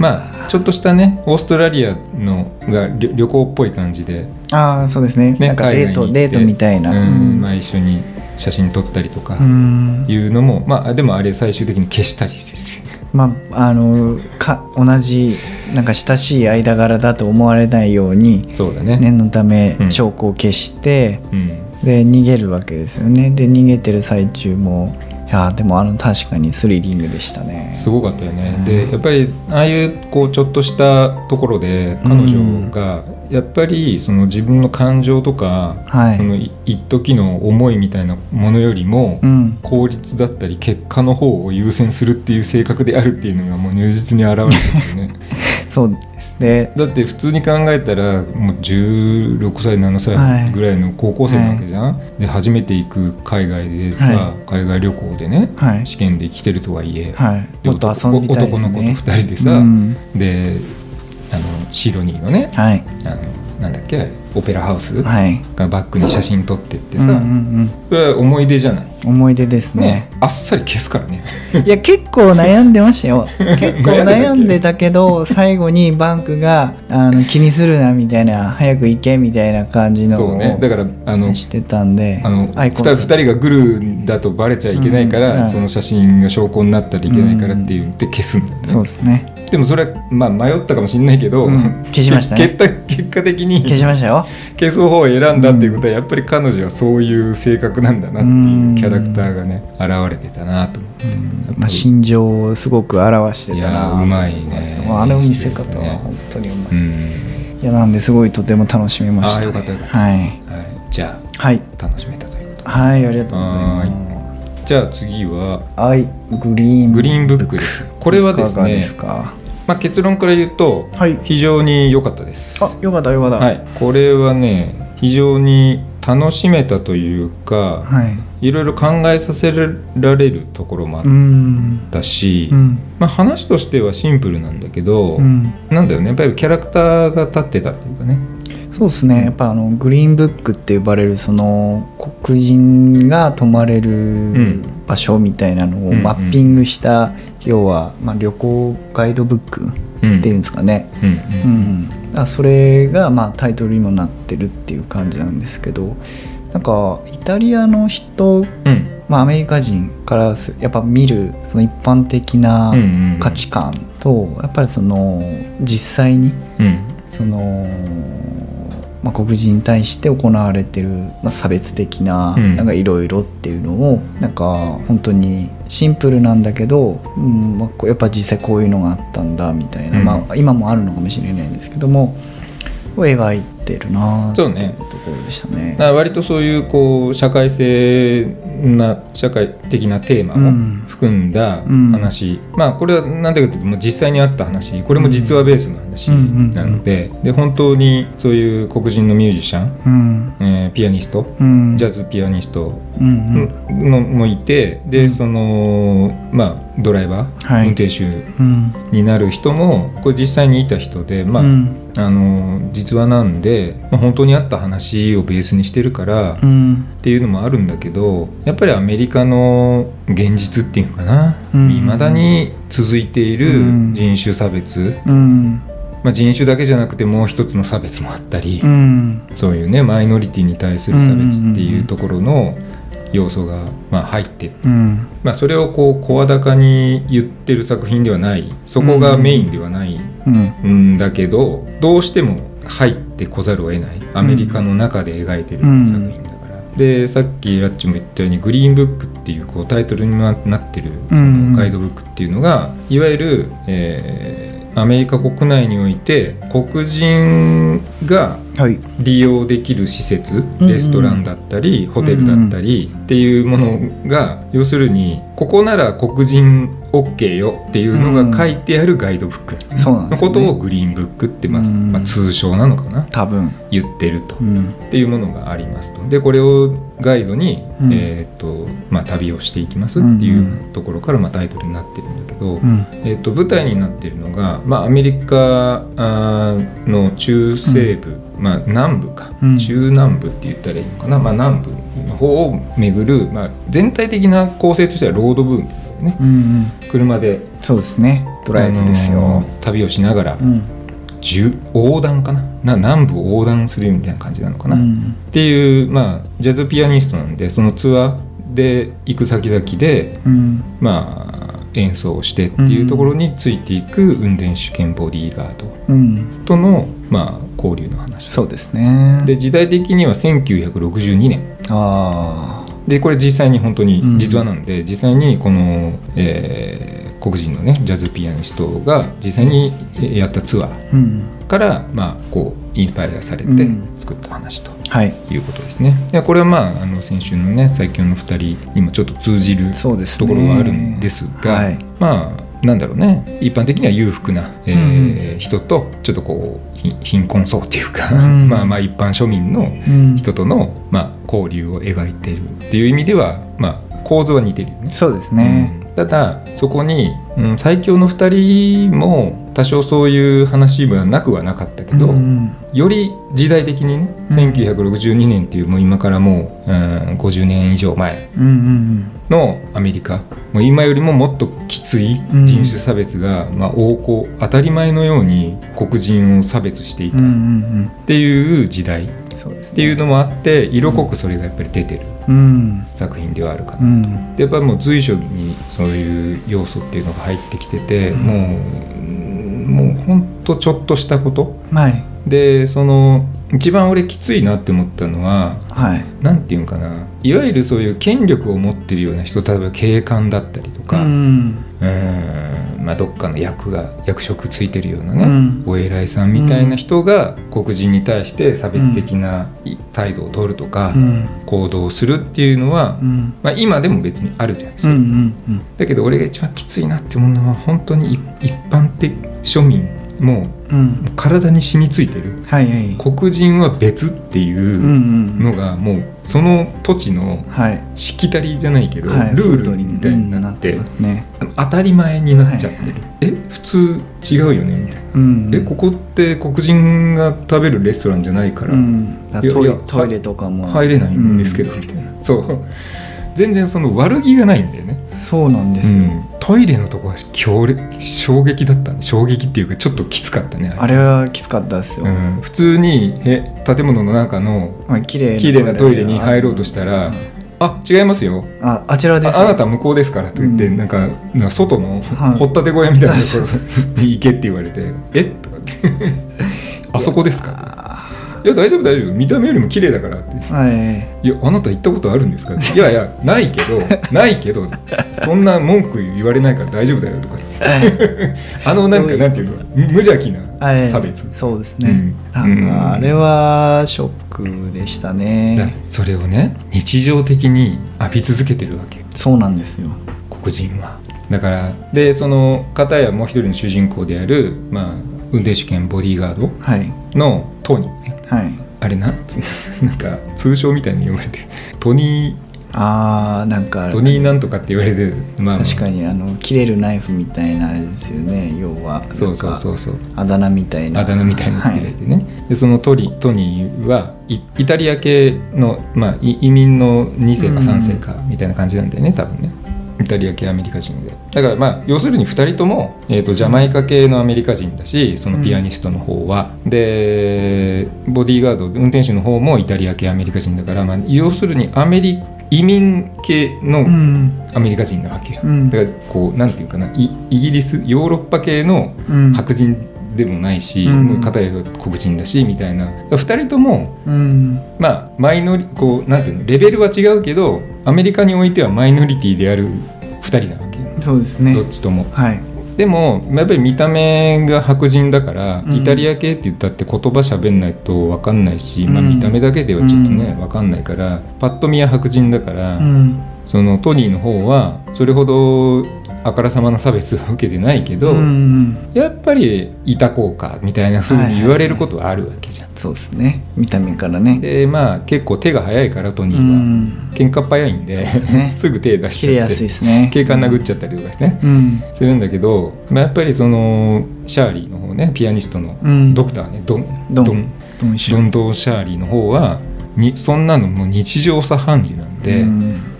まあちょっとしたねオーストラリアのが旅旅行っぽい感じで、ああそうですね。ね、なんかデートデートみたいな。うん。うん。まあ、一緒に写真撮ったりとかうん。いうのも、まあでもあれ最終的に消したりしてるし。まああのか同じなんか親しい間柄だと思われないようにそうだね。念のためうん。証拠を消して、うん。で逃げるわけですよね。で逃げてる最中もいやでもあの確かにスリリングでしたね。すごかったよね、でやっぱりああいうこうちょっとしたところで彼女がやっぱりその自分の感情とか、はい。そのい一時の思いみたいなものよりも、うん。効率だったり結果の方を優先するっていう性格であるっていうのがもう如実に現れてるよね。そうでだって普通に考えたらもう16歳7歳ぐらいの高校生なわけじゃん、で初めて行く海外でさ、は海外旅行でね、はい。試験で来てるとはいえ、はい。でもっと遊びたいですね。男の子と2人でさ、うん。であのシドニーのねはい。あのなんだっけオペラハウスはい。がバックに写真撮ってってさ、うんうんそれは思い出じゃない？うん思い出ですね。ね。あっさり消すからね。いや結構悩んでましたよ。結構悩んでたけど最後にバンクがあの気にするなみたいな早く行けみたいな感じのそうね。だからあのしてたんであのアイ2コンタクト人二人がグルだとバレちゃいけないから、うん。はい。その写真が証拠になったらいけないからって言って消すんだよね、そうですねでもそれはまあ迷ったかもしれないけど、うん。消しましたね。結果結果的に消しましたよ。消す方を選んだっていうことはやっぱり彼女はそういう性格なんだなっていうキャラクターがね現れてたなと思って、うん。まあ、心情をすごく表してたいやなーうまいね。あの見せ方はね。本当にうまい、うん。いやなんですごいとても楽しめました、ね、あーよかったよかった。はい。はい、じゃはい。あ楽しめたということで。はいありがとうございまじゃあ次はすはい。グリーングリーンブックです。これはですいかがでねすか？まあ、結論から言うとはい。非常に良かったです。あよかったよかった。はい、これはね非常に楽しめたというか、はい。い、ろいろ考えさせられるところもあっうん。たし、うん。まあ、話としてはシンプルなんだけど、うん。なんだよね。やっぱりキャラクターが立ってたっていうかねそうですね。やっぱあのグリーンブックって呼ばれるその黒人が泊まれるん。場所みたいなのをうんうん。マッピングした、要は、まあ、旅行ガイドブックうん。っていうんですかね、うんうん。だからそれがまあタイトルにもなってるっていう感じなんですけどなんかイタリアの人、うん。まあ、アメリカ人からすやっぱ見るその一般的なうんうん。価値観とやっぱりその実際にうん。その、まあ、黒人に対して行われてる、まあ、差別的なうん。なんかいろいろっていうのをなんか本当にシンプルなんだけど、うんまあやっぱ実際こういうのがあったんだみたいな、うん。まあ、今もあるのかもしれないんですけどもを描いてるなっていうそうねところでしたね。だから割とそういうこう社会性な社会的なテーマをうん。含んだうん。話、まあこれは何でかというとまあ実際にあった話。これも実話ベースの話なので,、で本当にそういう黒人のミュージシャン、うん。えーピアニストうん。ジャズピアニストうんうん。のもいてでそのまあドライバー、はい。運転手うん。になる人もこれ実際にいた人でまあ、うん。あの実話なんで、まあ、本当にあった話をベースにしてるから、うん。っていうのもあるんだけどやっぱりアメリカの現実っていうのかな。うん。いま、未だに続いているうん。人種差別、うん。まあ、人種だけじゃなくてもう一つの差別もあったり、うん。そういうねマイノリティに対する差別っていうところの要素がまあ入ってうん。まあ、それをこう声高に言ってる作品ではない。そこがメインではないうん。んだけど、どうしても入ってこざるを得ないアメリカの中で描いてるうん。作品だから、でさっきラッチも言ったように「グリーンブック」っていうこうタイトルにななってる、うん。ガイドブックっていうのがいわゆる、えーアメリカ国内において黒人がはい。利用できる施設うん。レストランだったり、ホテルだったりっていうものが要するにここなら黒人 OK よっていうのが書いてあるガイドブック。のことをグリーンブックってまあ、うん。まあ通称なのかな？多分。言ってると。うん。っていうものがありますと。でこれをガイドに、うん。えーとまあ、旅をしていきますっていうところから、まあ、タイトルになってるんだけど、うん。えー、と舞台になってるのが、まあ、アメリカの中西部、まあ、南部か、うん。中南部って言ったらいいのかな、まあ、南部の方を巡る、まあ、全体的な構成としてはロードブームね。うんうん。車でそうですね。ドライブですよ、あのー旅をしながら、うん。縦横断かな？な南部を横断するみたいな感じなのかな、うんっていう、まあ、ジャズピアニストなんでそのツアーで行く先々で、うん。まあ、演奏をしてっていうところについていく運転手兼ボディーガードうん。との、まあ、交流の話。そうですね。で時代的には1962年。あでこれ実際に本当にうん。実話なんで、実際にこの、えー黒人のねジャズピアニストが実際にやったツアーあうん。から、まあ、こうインスパイアされてうん。作った話と。はい。いうことですね。いやこれはまああの先週のね最強の2人にもちょっと通じるところがあるんですが、はい。まあなんだろうね。一般的には裕福な、えーうん人とちょっとこうひ貧困層っていうか、うん。まあまあ一般庶民のうん人との、まあ、交流を描いているっていう意味では、まあ、構図は似てるよね。そうですね。うん。ただそこに、うん、最強の2人も多少そういう話はなくはなかったけど、うんより時代的にね、うん。1962年っていうもう今からもう、うん、50年以上前のアメリカ。もう今よりももっときついうん。人種差別が、まあ、横行当たり前のように黒人を差別していたっんていう時代っていうのもあって色濃くそれがやっぱり出てるうん。作品ではあるかうな。ん。でやっぱりもう随所にそういう要素っていうのが入ってきてて、うん。もうもうほんとちょっとしたこと。はい。でその一番俺きついなって思ったのははい。なんていうんかな。いわゆるそういう権力を持ってるような人例えば警官だったりとか、ううんんまあ、どっかの役が役職ついてるようなね、うん。お偉いさんみたいな人が黒人に対して差別的な態度を取るとか、うん。行動をするっていうのは、うん。まあ、今でも別にあるじゃないですか。だけど俺が一番きついなって思うのは本当に一一般的庶民もうんうん。う体に染みついてる。はいはい。黒人は別っていうんううん。のがもうその土地のはい。しきたりじゃないけど、はい。ルールみたいになって,、うんますね。当たり前になっちゃってる、はいえ普通違うよねみたいな、うんえここって黒人が食べるレストランじゃないから。うん。らトイレとかも入れないんですけど、みたいな。そう全然その悪気がないんだよね。うんそうなんですよ。うん。トイレのとこは強烈衝撃だったね。衝撃っていうかちょっときつかったね。あれはきつかったですよ。うん、普通にへ建物の中のまあ綺麗なトイレに入ろうとしたらうん「あ違いますよ。ああちらです。ああなた向こうですから」と言って、うん。なんかなんか外のはい。掘ったて小屋みたいなところに行けって言われて「えとかって「あそこですか?」あいや大丈夫大丈夫。見た目よりも綺麗だから」って。ーはい「いやあなた行ったことあるんですか?」いやいやないけど ないけどそんな文句言われないから大丈夫だよ」とか あのなんかなんていうの？無邪気なはい。差別。そうですね、うん。なんうん。かあれはショックでしただね、それをね日常的に浴び続けてるわけ。よそうなんですよ。黒人は。だからでその片やもう一人の主人公である、まあ、運転手兼ボディーガードはい。のトニー。ねはい。あれなんつ なんか通称みたいに呼ばれてトニあーなんかートニーなんとかって言われてる。まあ確かにあの切れるナイフみたいなあれですよね。要はそうそうそうう。そうあだ名みたいな。あだ名みたいにつけられてね、でそのトリトニーはいイタリア系の、まあ、い移民の2世か3世かみたいな感じなんだよね多分ねイタリア系アメリカ人で。だからまあ要するに2人とも、えー、とジャマイカ系のアメリカ人だしそのピアニストの方は、でボディーガード運転手の方もイタリア系アメリカ人だから、まあ、要するにアメリ移民系のうん。アメリカ人なわけよ、うん。だからこうなんていうかないイギリスヨーロッパ系のうん。白人でもないし、うん。片や黒人だしみたいな。2人ともうん。まあマイノリこうなんていうのレベルは違うけどアメリカにおいてはマイノリティである2人なわけよ、そうですね。どっちとも。はい。でもやっぱり見た目が白人だから、うん。イタリア系って言ったって言葉喋んないと分かんないし、まあ、うん。見た目だけではちょっとね、う分かんないからパッと見は白人だから、うん。そのトニーの方はそれほどあからさまな差別は受けてないけど、うん。やっぱりいたこうかみたいな風に言われることはあるわけじゃん。そうですね。見た目からね。でまあ結構手が早いからトニうーは、ん。喧嘩っ早いんでね。すぐ手出しちゃってね。警官殴っちゃったりとかね、うん。するんだけど、まあ、やっぱりそのシャーリーの方ねピアニストのうん。ドクターね、ドンドン。ドン。ドンドンシャーリーの方はにそんなのもう日常茶飯事なん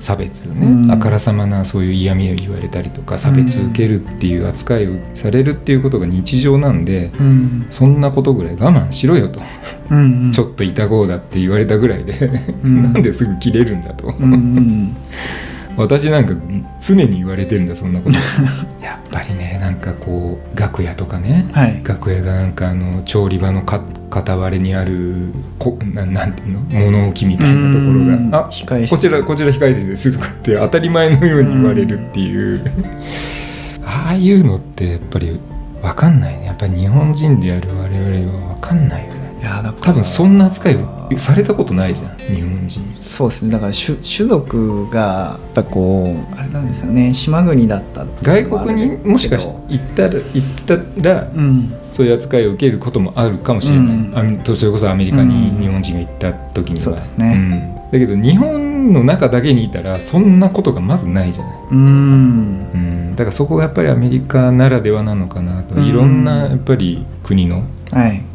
差別ね、うん。あからさまなそういう嫌味を言われたりとか差別受けるっていう扱いをされるっていうことが日常なんでうん。そんなことぐらい我慢しろよと、ちょっといたこうだって言われたぐらいで、ん。なんですぐ切れるんだと、私なんか常に言われてるんだそんなこと。やっぱりねなんかこう楽屋とかね、はい。楽屋がなんかあの調理場のか片割れにあるこななんていうの？物置みたいなところうん。が「あ控こちらこちら控え室です」とかって当たり前のように言われるっていう。ああいうのってやっぱり分かんないね。やっぱり日本人である我々は分かんないよねいや多分そんな扱いをされたことないじゃん日本人。そうですね。だから種種族がやっぱこうあれなんですよね。島国だった外国にもしかして行ったら行ったらうん。そういう扱いを受けることもあるかもしれない、うん。それこそアメリカにうん。日本人が行った時には、そうですね。うん。だけど日本の中だけにいたらそんなことがまずないじゃない、うん。うん、だからそこがやっぱりアメリカならではなのかなと、うん。いろんなやっぱり国のはい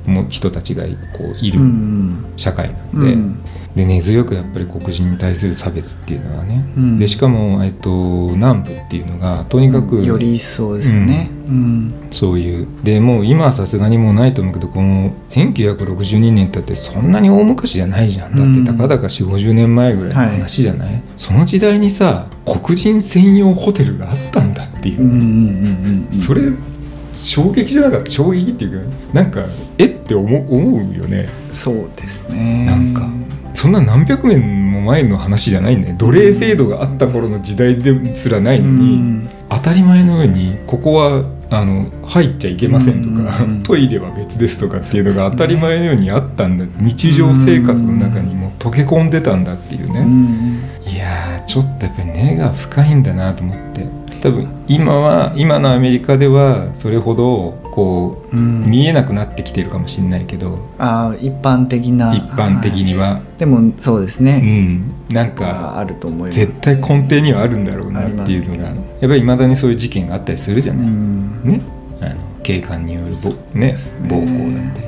も人たちがこういるうん社会なんで,、うん。で根強くやっぱり黒人に対する差別っていうのはね、うん。でしかも、えっと、南部っていうのがとにかく、より一層ですよね。うん。そういう。でもう今はさすがにもうないと思うけどこの1962年だってそんなに大昔じゃないじゃん。だってたかだか4 5 0年前ぐらいの話じゃない、その時代にさ黒人専用ホテルがあったんだっていう、うんうんうんうんうん。それ衝撃じゃなかった？衝撃っていうかなんかえって思う思うよね。そうですね。なんかそんな何百年も前の話じゃないんだよ奴隷制度があった頃の時代ですらないのに、うん。当たり前のようにここはあの入っちゃいけませんとか、うんトイレは別ですとかっていうのが当たり前のようにあったんだ日常生活の中にも溶け込んでたんだっていうね、うんいやーちょっとやっぱり根が深いんだなと思って多分今は今のアメリカではそれほどこううん。見えなくなってきてるかもしれないけど、あー一般的な。一般的には、でもそうですうね、ん。なんあかあると思います。絶対根底にはあるんだろうなっていうのがやっぱりいまだにそういう事件があったりするじゃない、うん。ね、あの警官によるぼ、ね暴行だったり。とかたど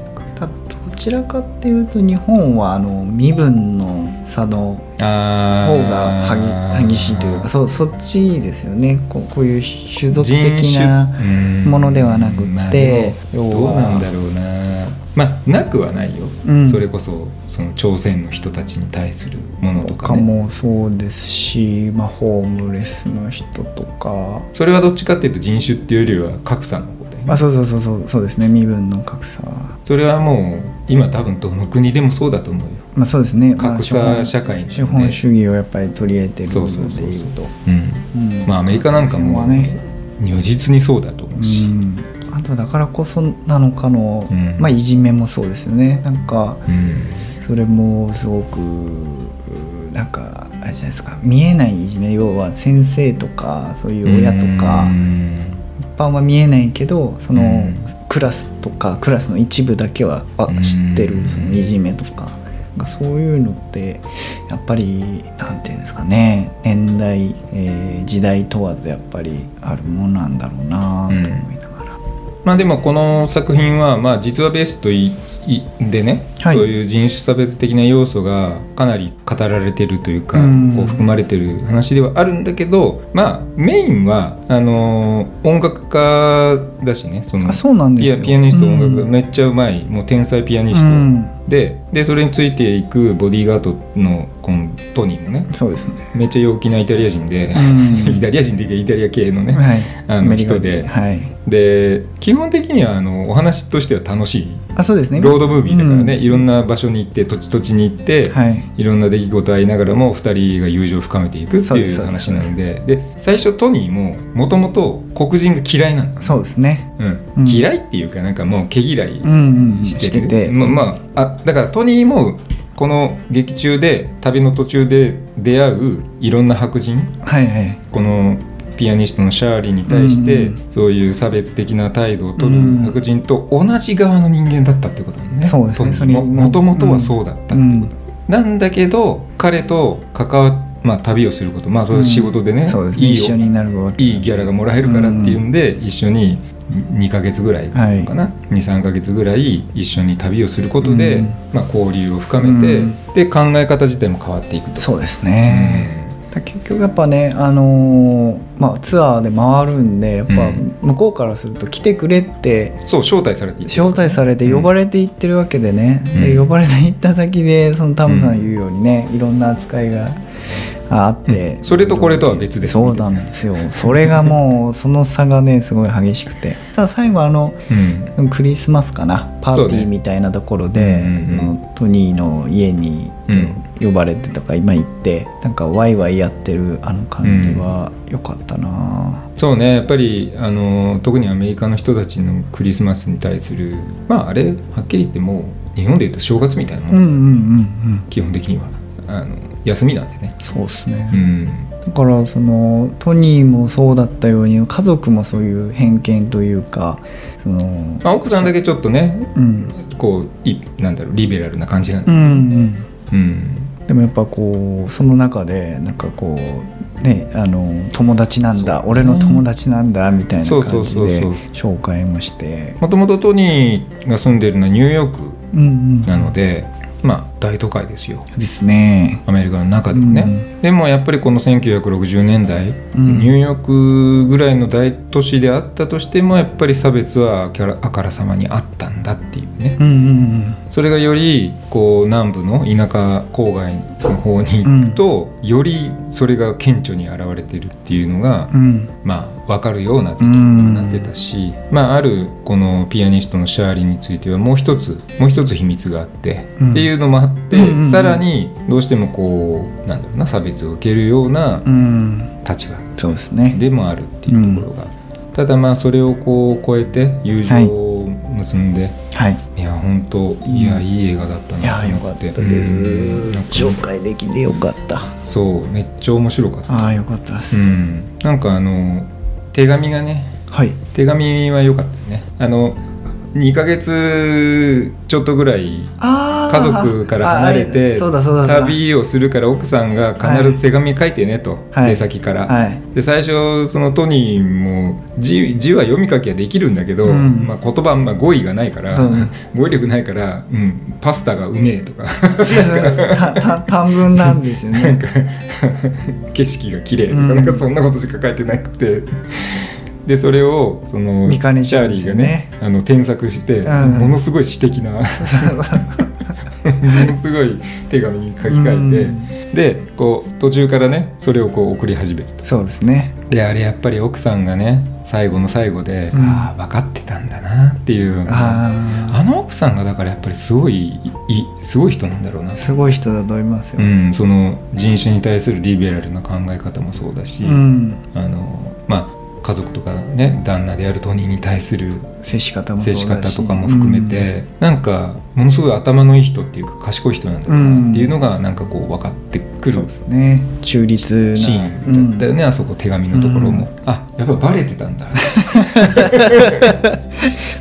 ちらかっていうと日本はあの身分の差のあ方がー激激しいというかそそっちですよね。こうこういう種族的人なものではなくってまあど。うなんだろうな。まあなくはないよ、うん。それこそその朝鮮の人たちに対するものとか,、かね、もそうですし、まあ、ホームレスの人とか。それはどっちかっていうと人種っていうよりは格差のあそうそうそうそうそうですね身分の格差それはもう今多分どの国でもそうだと思うよ。まあそうですね、まあ格差社会なんで。資本主義をやっぱり取り入れてるそうそうのそうそう。でいうとまあアメリカなんかも如実にそうだと思うし、うん。あとだからこそなのかの、うん。まあいじめもそうですよね。なんかうん。それもすごくなんかあれじゃないですか。見えないいじめ。要は先生とかそういう親とか。うん。一般は見えないけどその、うん。クラスとかクラスの一部だけは知ってるそのいじめとか。そういうのってやっぱりなんていうんですかね。年代、えー時代問わずやっぱりあるものなんだろうなと思いながら、まあでもこの作品はまあ実話ベースといいでね、はい。そういう人種差別的な要素がかなり語られてるというか、うん。こう含まれてる話ではあるんだけどまあメインはあのー音楽家だしねそのあそうなんですよ。ピアニスト音楽うん。めっちゃうまいもう天才ピアニスト、うん。ででそれについていくボディーガードのこのトニーもねそうですね。めっちゃ陽気なイタリア人で、うん。イタリア人っていうかイタリア系のね、はい。あの人。で。はい。で基本的にはあのお話としては楽しい。あそうですね。ロードムービーだからね、うん。いろんな場所に行って土地土地に行って、はい。いろんな出来事ありながらも2人が友情を深めていくっていう話なので。で最初トニーももともと黒人が嫌いなの、そうですね。うん。うん。嫌いっていうかなんかもう毛嫌いうんうんうん。してしてて。ままああだからトニーもこの劇中で旅の途中で出会ういろんな白人はいはい。このピアニストのシャーリーに対して、うんそういう差別的な態度を取るうん。白人と同じ側の人間だったってことですね。そうですね。も。も。もともとはそうだったってこと、なんだけど彼と関わまあ旅をすること。まあそれは仕事でね、そうですね。いい一緒になるわけいいギャラがもらえるからっていうんで、一緒に2ヶ月ぐらいかな、23ヶ月ぐらい一緒に旅をすることで、うん。まあ、交流を深めて、うん。で考え方自体も変わっていくと。そうですね、だ結局やっぱね、あのーまあ、ツアーで回るんでやっぱうん。向こうからすると来てくれってうんそう招待されて招待されて呼ばれていってるわけでね、うん。で呼ばれていった先でそのタムさん言うようにね、いろんな扱いがあって、うん。それとこれとは別です。そうなんですよ。それがもうその差がねすごい激しくて。ただ最後あのうん。クリスマスかな。パーティーみたいなところで、うんうんうん。あのトニーの家にうん。呼ばれてとか今行ってなんかワイワイやってるあの感じは良かったな、そうね。やっぱりあの特にアメリカの人たちのクリスマスに対するまああれはっきり言ってもう日本でいうと正月みたいなもん、うん、うんうんうん。基本的には。あの休みなんでね。そうですね、うん。だからそのトニーもそうだったように家族もそういう偏見というかそのまあ、奥さんだけちょっとねうん。こういなんだろうリベラルな感じなんうだ、んうん。うん。でもやっぱこうその中でなんかこうねあの友達なんだ、ね俺の友達なんだみたいな感じで紹介もして。もともとトニーが住んでるのはニューヨークうんうん。なので、まあ大都会ですよ。ですね。アメリカの中でもね、うん。でもやっぱりこの1960年代、うん。ニューヨークぐらいの大都市であったとしてもやっぱり差別はあからさまにあったんだっていうね、うんうんそれがよりこう南部の田舎郊外の方に行くと、よりそれが顕著に現れてるっていうのが、うん。うんまあ分かるような出来事になってたし、まああるこのピアニストのシャーリーについてはもう一つもう一つ秘密があって、うん。っていうのもあって、うんうんうんさらにどうしてもこうなんだろうな差別を受けるようなうん。立場そうですね。でもあるっていうところが、ただまあそれをこう超えて友情を結んで、はい。い、や本当いやいい映画だったいやなとよかったで思って紹介できてよかった。そうめっちゃ面白かった。ああよかったです、うん、なんかあの手紙がねはい。手紙は良かったよね。あの2ヶ月ちょっとぐらいあ家族から離れあて旅をするから奥さんが必ず手紙書いてねと、はい。出先から、はい。で最初そのトニーも字字は読み書きはできるんだけど、うん。まあ、言葉あんま語彙がないから語彙力ないから、うん、パスタがうめえとか。短文なんですよね。景色が綺麗とか、うんなんかそんなことしか書いてなくてでそれをその見かねちゃシャーリーがうんですよねねあの添削して、うん。ものすごい詩的なものすごい手紙に書き換えて、でこう途中からねそれをこう送り始める。そうですね。であれやっぱり奥さんがね最後の最後で、うん。ああ分かってたんだなっていうああの奥さんがだからやっぱりすごいいすごい人なんだろうな。あすごい人だと思いますよ、うん、その人種に対するリベラルな考え方もそうだし、うん。あのまあ家族とかね旦那であるトニーに対する接し方も接だし。し方とかも含めて、なんかものすごい頭のいい人っていうか賢い人なんだなっていうのがなんかこう分かってくるそうですね。中立な。シーンだったよね、あそこ手紙のところも、あやっぱバレてたんだ。う ん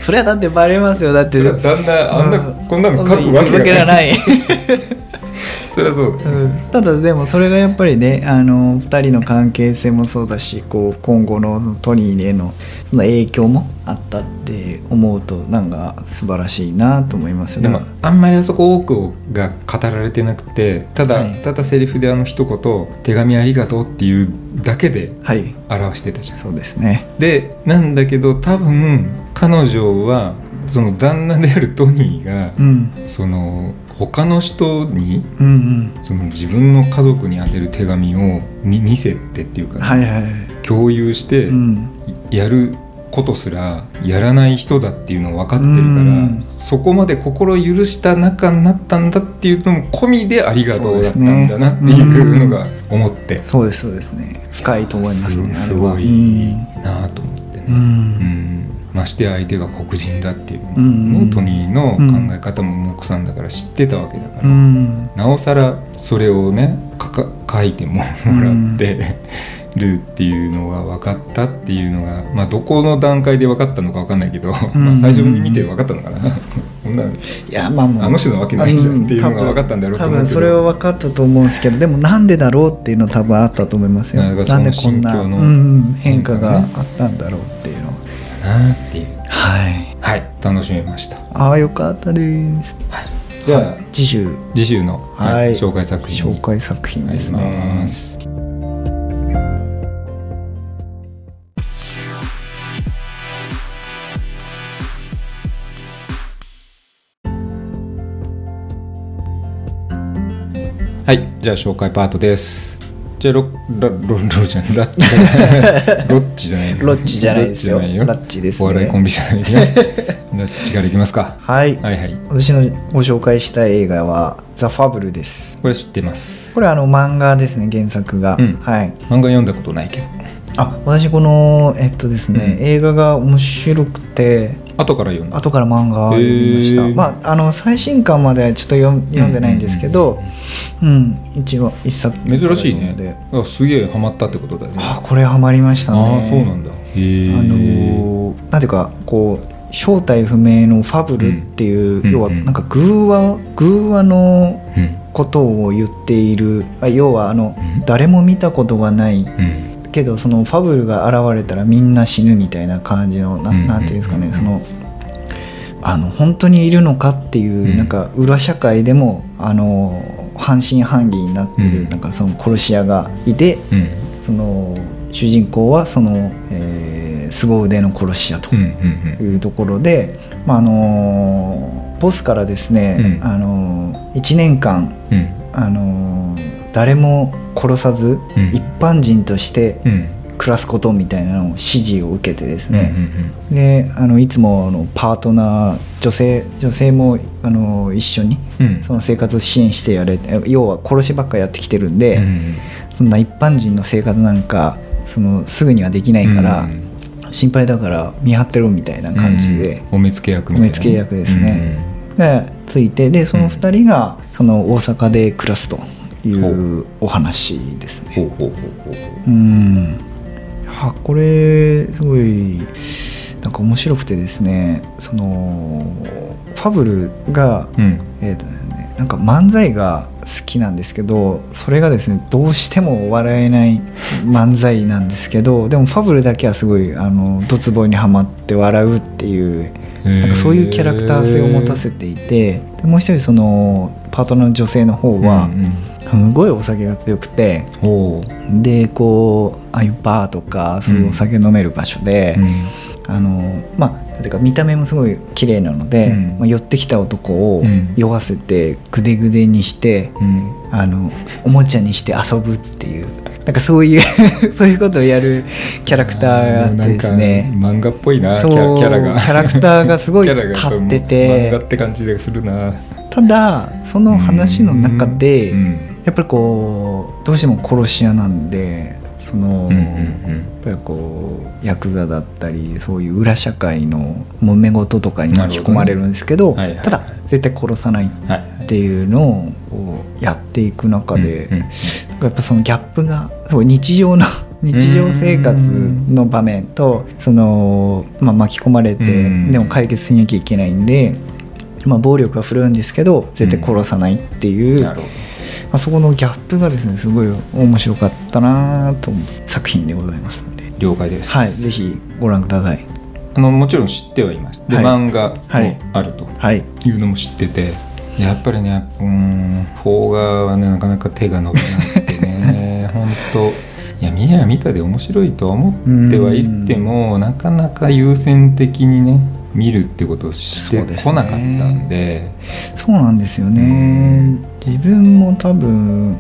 それはだってバレますよ。だって。それは旦那あんな、うん。こんなの書くわけがない。いそそううん。ただでもそれがやっぱりねあの2人の関係性もそうだしこう今後のトニーへのその影響もあったって思うとなんか素晴らしいなと思いますよでもあんまりあそこ多くが語られてなくてただ、はい。ただセリフであの一言「手紙ありがとう」っていうだけではい。表してたじゃん。そうですね。でなんだけど多分彼女はその旦那であるトニーが、うん。その他の人にうんうん。その自分の家族に宛てる手紙を見見せてっていうか、はいはいはい。共有してうん。やることすらやらない人だっていうのを分かってるから、うん。そこまで心許した仲になったんだっていうのも込みでありがとうだったんだなっていうのが思ってそうですそうですね深いと思いますねすごいなあと思ってね。ましてや相手が黒人だっていうのトニーの考え方ももう奥さん。だから知ってたわけだから、うん。なおさらそれをね書いてももらって、るっていうのが分かったっていうのが、まあ、どこの段階で分かったのか分かんないけど、まあ最初に見て分かったのかな。こんないやまあもうあの人なわけないじゃんっていうのが分かったんだろうと多思うけど。分それは分かったと思うんですけどでもなんでだろうっていうの多分あったと思いますよ。なんでこんな、変化があったんだろうっていうのなっていう。はい。はい楽しめました、ああよかったです。はい、じゃあ次週。次週の、はい紹介作品に紹介作品ですね。はいじゃあ紹介パートですじゃロラロロじゃんラッチロッチじゃないロッチじゃないですよロッチじゃないラッチですねお笑いコンビじゃないよラッチからいきますかはい、はいはい私のご紹介したい映画は「ザ・ファブル」ですこれ知ってますこれあの漫画ですね原作が、うんはい漫画読んだことないけどあ私このえっとですね、うん映画が面白くて後から読んだ。後から漫画を読みました、まああの最新刊まではちょっと読ん読んでないんですけどうん、一応一作珍しいね。あすげえハマったってことだね。あこれハマりましたね。ああそうなんだ。へえあのーなんていうかこう正体不明のファブルっていう、うん。要はうんうん。なんか偶話偶話のうん。ことを言っているあ要はあのうん。誰も見たことがないうんけどそのファブルが現れたらみんな死ぬみたいな感じのなうんなんていうんですかね。うんそのあの本当にいるのかっていう、うん。なんか裏社会でもあの半信半疑になってる、うん。なんかその殺し屋がいてうん。その主人公はその、えー、凄腕の殺し屋というところで、まああのボスからですね、うん。あの1年間うん。あの誰も殺さず、うん。一般人としてうん。暮らすことみたいなのを指示を受けてですうんね、であのいつもあのパートナー女性女性もあの一緒にうん。うんその生活を支援してやれて要は殺しばっかやってきてるんで、うんそんな一般人の生活なんかそのすぐにはできないから、うん心配だから見張ってろみたいな感じで、うんお目付け役みたいな。お目付け役ですね。がついてでその2人がそその大阪で暮らすというお話ですね。ほう。ん。いやこれすごいなんか面白くてですねそのファブルが、うん。えーとね、なんか漫才が好きなんですけどそれがですねどうしても笑えない漫才なんですけどでもファブルだけはすごいあのドツボにはまって笑うっていうなんかそういうキャラクター性を持たせていてでもう一人そのパートナーの女性の方はうんうんすごいお酒が強くてでこうああいうバーとかそういうお酒飲める場所で、うん。あのまあてか見た目もすごい綺麗なので、うん。まあ、寄ってきた男をうん。酔わせてグデグデにして、うん。あのおもちゃにして遊ぶっていう。なんかそういう そういうことをやるキャラクターがあってですね。漫画っぽいなキャラが。キャラクターがすごい 立ってて。漫画って感じがするな。ただその話の中で、うんやっぱりこうどうしても殺し屋なんでその、うんうんやっぱりこうヤクザだったりそういう裏社会の揉め事とかに巻き込まれるんですけどね。はいはいただ絶対殺さないっうんはい。ていうのをやっていく中で、うんうんやっぱそのギャップがすごい日常の日常生活の場面とその、まあ、巻き込まれてうんでも解決しなきゃいけないんで、まあ、暴力は振るうんですけど絶対殺さないっていう、なるほど。まあ、そこのギャップがですねすごい面白かったなと思う作品でございますので、了解です。はい、ぜひご覧ください。あのもちろん知ってはいます。で、はい。漫画もはい。あるとはい、いうのも知っててやっぱりねうーん邦画はねなかなか手が伸びなくてね 本当いや見りゃ見たで面白いとは思ってはいってもなかなか優先的にね見るってことをしてこなかったねんで。そうなんですよね自分も多分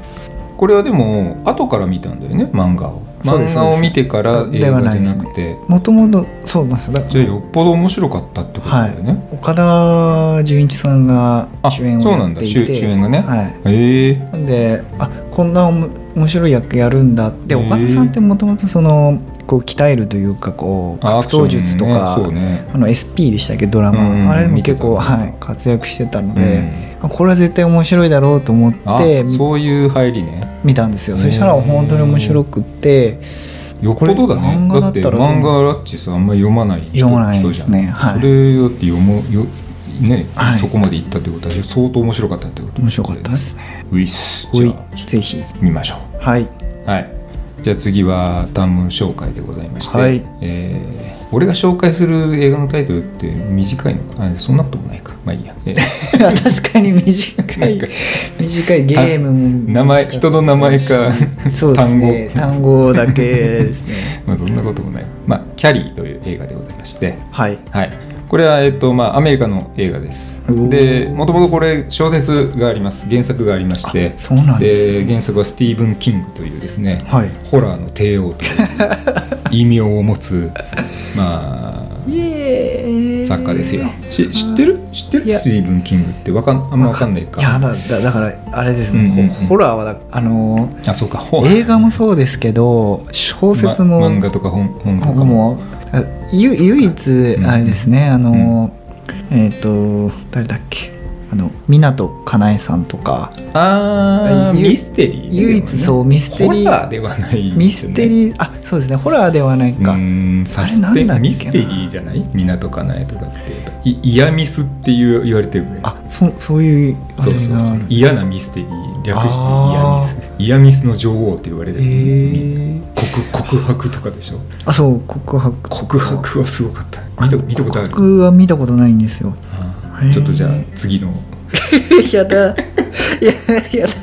これはでも後から見たんだよね漫画を。漫画を見てから映画じゃなくて。もともとそうなんですよ。だからじゃあよっぽど面白かったってことだよね、岡田准一さんがあ主演をそうなんだ。主主演がね。はい。へえ。なんであこんな面白い役やるんだでへー岡田さんってもともとそのこう鍛えるというかこうあ格闘術とかねそうね。あの SP でしたっけドラマ、うんうんあれでも結構、はい、活躍してたのうで、んあこれは絶対面白いだろうと思あって見そういう入りね。見たんですよ。そしたら本当に面白くってよっぽどだね。漫画だったら漫画ラッチさあんまり読まない人読まないですね。人じゃん。はい。それだって読もよね、はい。そこまでいったってことは相当面白かったってこと面白かったですね。ウィスじゃあぜひ。と見ましょはい、うはいじゃあ次は短文紹介でございまして、はい。えー俺が紹介する映画のタイトルって短いのかあそんなこともないか。まあいいや、えー。確かに短い。短いゲームも名前人の名前かそうですね。単語だけですね。まあそんなこともない。まあキャリーという映画でございまして。はい。はい、これは、えっとまあ、アメリカの映画です。でもともとこれ小説があります。原作がありまして。あそうなんですね。で原作はスティーブン・キングというですね、はい。ホラーの帝王という異名を持つまあ作家ですよ。し知ってる？知ってる？スティーブン・キングってわかんあんまわかんないか。いやだだだからあれですね、うんうんうん。ホラーはだあのあそうか。映画もそうですけど小説も、ま漫画とか本本とか僕も唯一うんあれですね、あの、えっ、と誰だっけ？あの湊かなえさんとか。あミステリー唯一そうミステリー。ホラーではない。ねミステリーあそうですね。ホラーではないか、うーんサスペミステリーじゃない？港かなえとかっていイヤミスっていう言われてるぐらいあそそういうあそうそうそう。嫌なミステリー略してイヤあーミス。イヤミスの女王って言われてる、えー、告告白とかでしょ？あそう告白。告白はすごかった。見た見たことある？僕は見たことないんですよちょっとじゃあ次の。やだ。いややだ。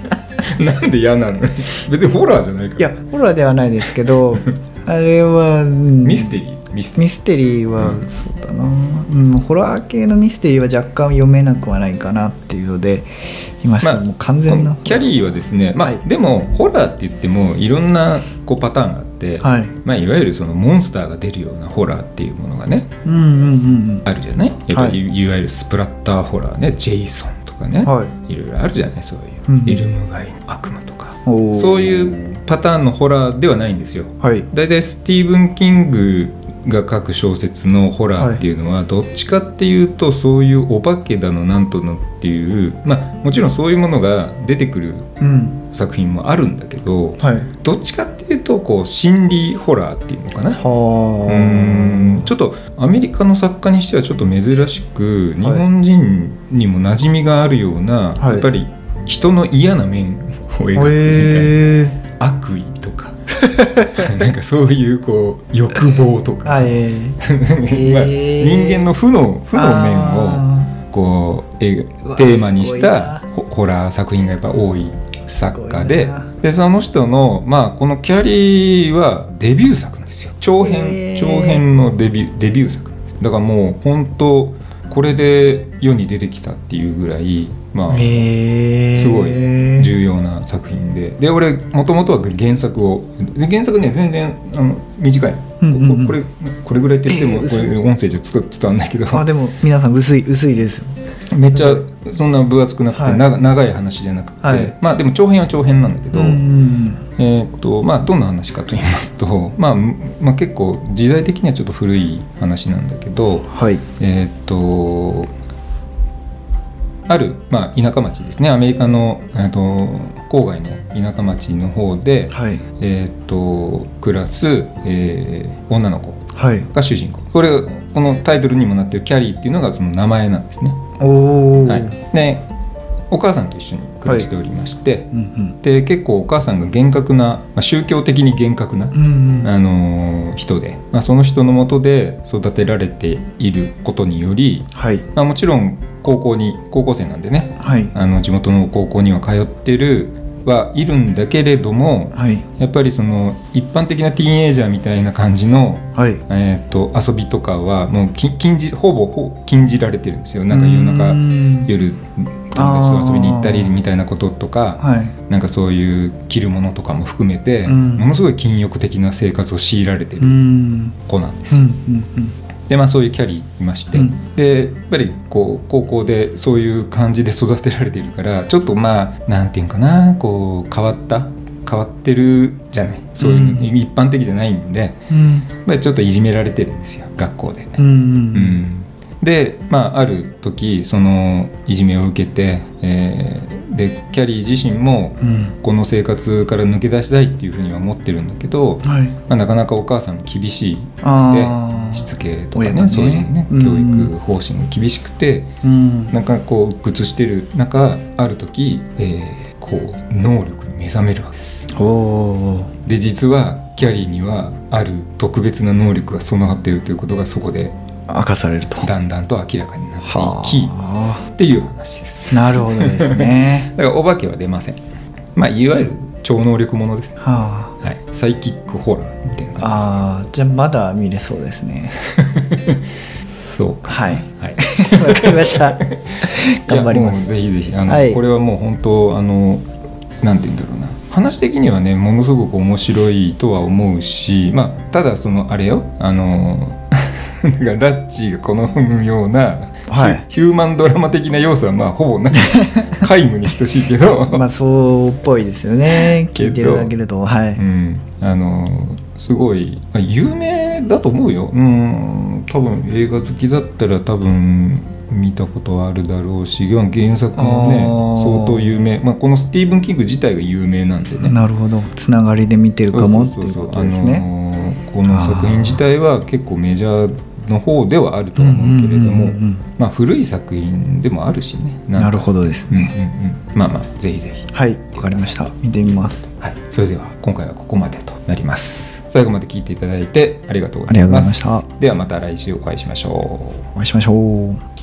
なんで嫌なの？別にホラーじゃないから。いやホラーではないですけどあれは、うん。ミステリー？ミステリー。ミステリーは、うん。そうだな、うん、ホラー系のミステリーは若干読めなくはないかなっていうのでいました、まあもう完全なキャリーはですね、まあはい。でもホラーって言ってもいろんなこうパターンがあって、はい。まあ、いわゆるそのモンスターが出るようなホラーっていうものがねうんうんうんあるじゃない？やっぱり、、はい。いわゆるスプラッターホラーねジェイソンとかね、うんはい。いろいろあるじゃない？そういう、うんエルム街の悪魔とか。そういうパターンのホラーではないんですよ。はい。だいたいスティーブン・キングが書く小説のホラーっていうのはどっちかっていうとそういうお化けだのなんとのっていうまあもちろんそういうものが出てくるうん。作品もあるんだけどはい。どっちかっていうとこう心理ホラーっていうのかな。はあ。うーん。ちょっとアメリカの作家にしてはちょっと珍しく日本人にも馴染みがあるような、はい。やっぱり人の嫌な面を描くみたいな、へ悪意 なんかそういうこう欲望とか、あえー。まあ、人間の負の負の面をあこうえテーマにしたすホホラー作品がやっぱ多い作家で。でその人の、まあ、この「キャリー」はデビュー作なんですよ。長へ編ー。長編のデビューデビュー作だからもう本当これで世に出てきたっていうぐらいまあすごい重要な作品で。で俺もともとは原作をで原作ね全然あの短い、うんうんうん。ここれこれぐらいって言ってもこえ薄い。れ音声じゃつ伝わんないけど。あでも皆さん薄い薄いですよ。めっちゃそんな分厚くなくて、はい。な長い話じゃなくて、はい。まあでも長編は長編なんだけど、うんうん。えーっとまあ、どんな話かと言いますと、まあまあ、結構時代的にはちょっと古い話なんだけど、はい。えーっとある、まあ、田舎町ですね。アメリカの、えーっと郊外の田舎町の方で、はい。えーっと暮らす、えー女の子はい。が主人公。これこのタイトルにもなってるキャリーっていうのがその名前なんですね。はい、でお母さんと一緒に暮らしておりまして、うんうん。で結構お母さんが厳格な、まあ、宗教的に厳格な、うんうん。あのー人で、まあ、その人のもとで育てられていることにより、はい。まあ、もちろん高校に高校生なんでねはい。あの地元の高校には通ってるはいるんだけれどもはい。やっぱりその一般的なティーンエイジャーみたいな感じの、はい。えー、と遊びとかはもうき禁じほぼ禁じられてるんですよ。なんか夜う中ん。夜友達と遊びに行ったりみたいなこととか、はい。なんかそういう着るものとかも含めて、うん。ものすごい禁欲的な生活を強いられてうるん。子なんですでまあそういうキャリーいまして、うん。でやっぱりこう高校でそういう感じで育てられているからちょっとまあなんていうのかなこう変わった変わってるじゃないそういうの、うん。一般的じゃないんでやっうんぱりちょっといじめられてるんですよ学校で。うんうん。うんでまあある時そのいじめを受けて、えーでキャリー自身もうん。この生活から抜け出したいっていうふうには思ってるんだけど、はい。まあ、なかなかお母さんも厳しいあでー。しつけとかねね。そういうねうん教育方針が厳しくてうん。なんかこう鬱屈してる中ある時、えーこう能力に目覚めるわけです。で実はキャリーにはある特別な能力が備わっているということがそこで明かされると。だんだんと明らかになっていはきあ。っていう話です。なるほどですね。だからお化けは出ません。まあいわゆる超能力ものです。ねはあ。はい。サイキックホラーみたいな感あーじゃあまだ見れそうですね。じですそうか。はい。はい。わかりました。頑張ります。ぜひぜひあの、はい。これはもう本当あのなんて言うんだろうな。話的にはねものすごく面白いとは思うしまあただそのあれよ。あのだからラッチーが好むような、はい。ヒューマンドラマ的な要素はまあほぼない 皆無に等しいけど、まあそうっぽいですよね。聞いてるだけだと。はい、うん、あのすごいまあ有名だと思うよ。うん。多分映画好きだったら多分見たことはあるだろうし原作もね相当有名、まあ、このスティーブン・キング自体が有名なんでね。なるほど。つながりで見てるかもっていうことですね。あのーこの作品自体は結構メジャーの方ではあるとは思うけれども、まあ、古い作品でもあるしね。なるほどです。うんうんうん。ね、まあまあぜひぜひ。はいわかりました。見てみます。はい、それでは今回はここまでとなります。最後まで聞いていただいてありがとうございました。ではまた来週お会いしましょう。お会いしましょう